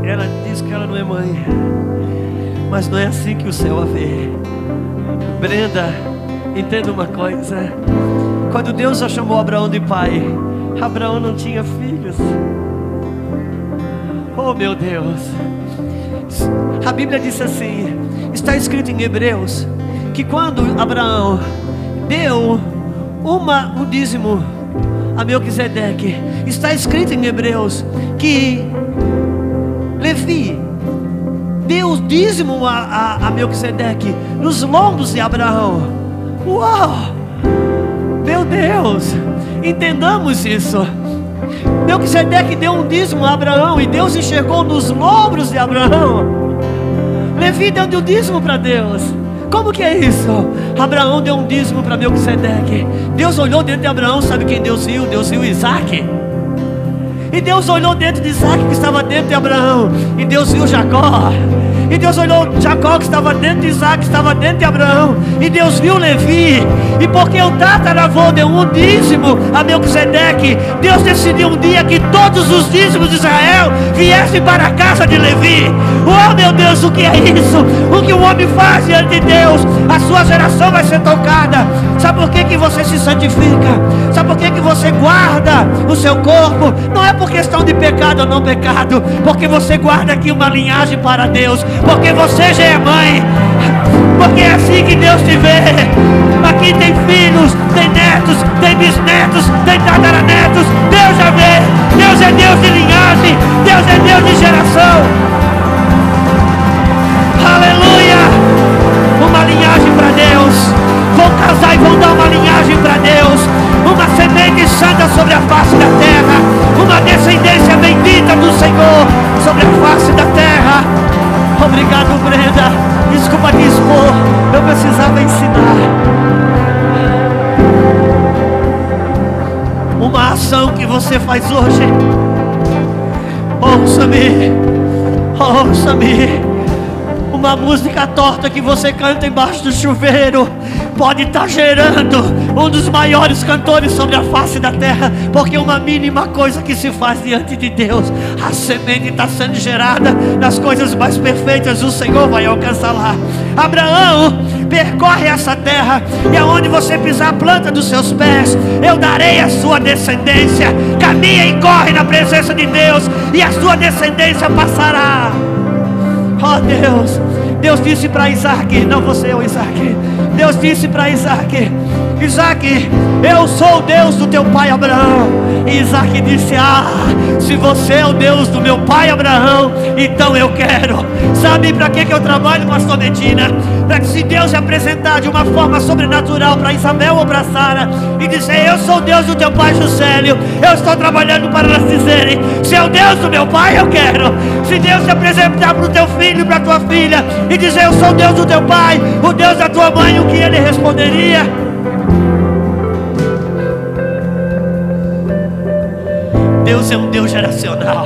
Ela diz que ela não é mãe. Mas não é assim que o céu a vê. Brenda, entenda uma coisa. Quando Deus já chamou Abraão de pai, Abraão não tinha filhos. Oh meu Deus. A Bíblia diz assim: está escrito em Hebreus que quando Abraão deu uma, um dízimo a Melquisedeque, está escrito em Hebreus que Levi deu o dízimo a, a, a Melquisedeque nos lombos de Abraão. Uau! Meu Deus! Entendamos isso. Melquisedeque deu um dízimo a Abraão e Deus enxergou nos lombos de Abraão. Levi deu um dízimo para Deus. Como que é isso? Abraão deu um dízimo para Melquisedeque. Deus olhou dentro de Abraão, sabe quem Deus viu? Deus viu Isaac. E Deus olhou dentro de Isaac que estava dentro de Abraão. E Deus viu Jacó. E Deus olhou Jacó que estava dentro de Isaac, que estava dentro de Abraão. E Deus viu Levi. E porque o tataravô deu um dízimo a Melquisedeque, Deus decidiu um dia que todos os dízimos de Israel viessem para a casa de Levi. Oh meu Deus, o que é isso? O que o homem faz diante de Deus? A sua geração vai ser tocada. Sabe por que, que você se santifica? Sabe por que, que você guarda o seu corpo? Não é por questão de pecado ou não pecado, porque você guarda aqui uma linhagem para Deus, porque você já é mãe, porque é assim que Deus te vê. Aqui tem filhos, tem netos, tem bisnetos, tem tataranetos. Deus já vê. Deus é Deus de linhagem, Deus é Deus de geração. Aleluia! Uma linhagem para Deus. Vão casar e vão dar uma linhagem para Deus. Uma semente santa sobre a face da terra. Uma descendência bendita do Senhor sobre a face da terra. Obrigado, Brenda. Desculpa te expor. Eu precisava ensinar. Uma ação que você faz hoje. Ouça-me. Ouça-me. Uma música torta que você canta embaixo do chuveiro pode estar gerando um dos maiores cantores sobre a face da terra, porque uma mínima coisa que se faz diante de Deus, a semente está sendo gerada nas coisas mais perfeitas, o Senhor vai alcançar lá. Abraão percorre essa terra, e aonde você pisar a planta dos seus pés, eu darei a sua descendência. Caminha e corre na presença de Deus, e a sua descendência passará. Oh Deus, Deus disse para Isaac, não você, o Isaac. Deus disse para Isaac: Isaac, eu sou o Deus do teu pai Abraão. E Isaac disse: Ah, se você é o Deus do meu pai Abraão, então eu quero. Sabe para que, que eu trabalho, pastor Medina? Para que se Deus se apresentar de uma forma sobrenatural para Isabel ou para Sara e dizer: Eu sou o Deus do teu pai Juscelio, eu estou trabalhando para elas dizerem: Se é o Deus do meu pai, eu quero. Se Deus se apresentar para o teu filho para tua filha e dizer: Eu sou o Deus do teu pai, o Deus da tua mãe, o que ele responderia? Deus é um Deus geracional.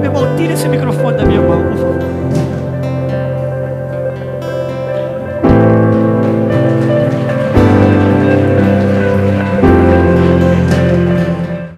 Meu irmão, tira esse microfone da minha mão, por favor.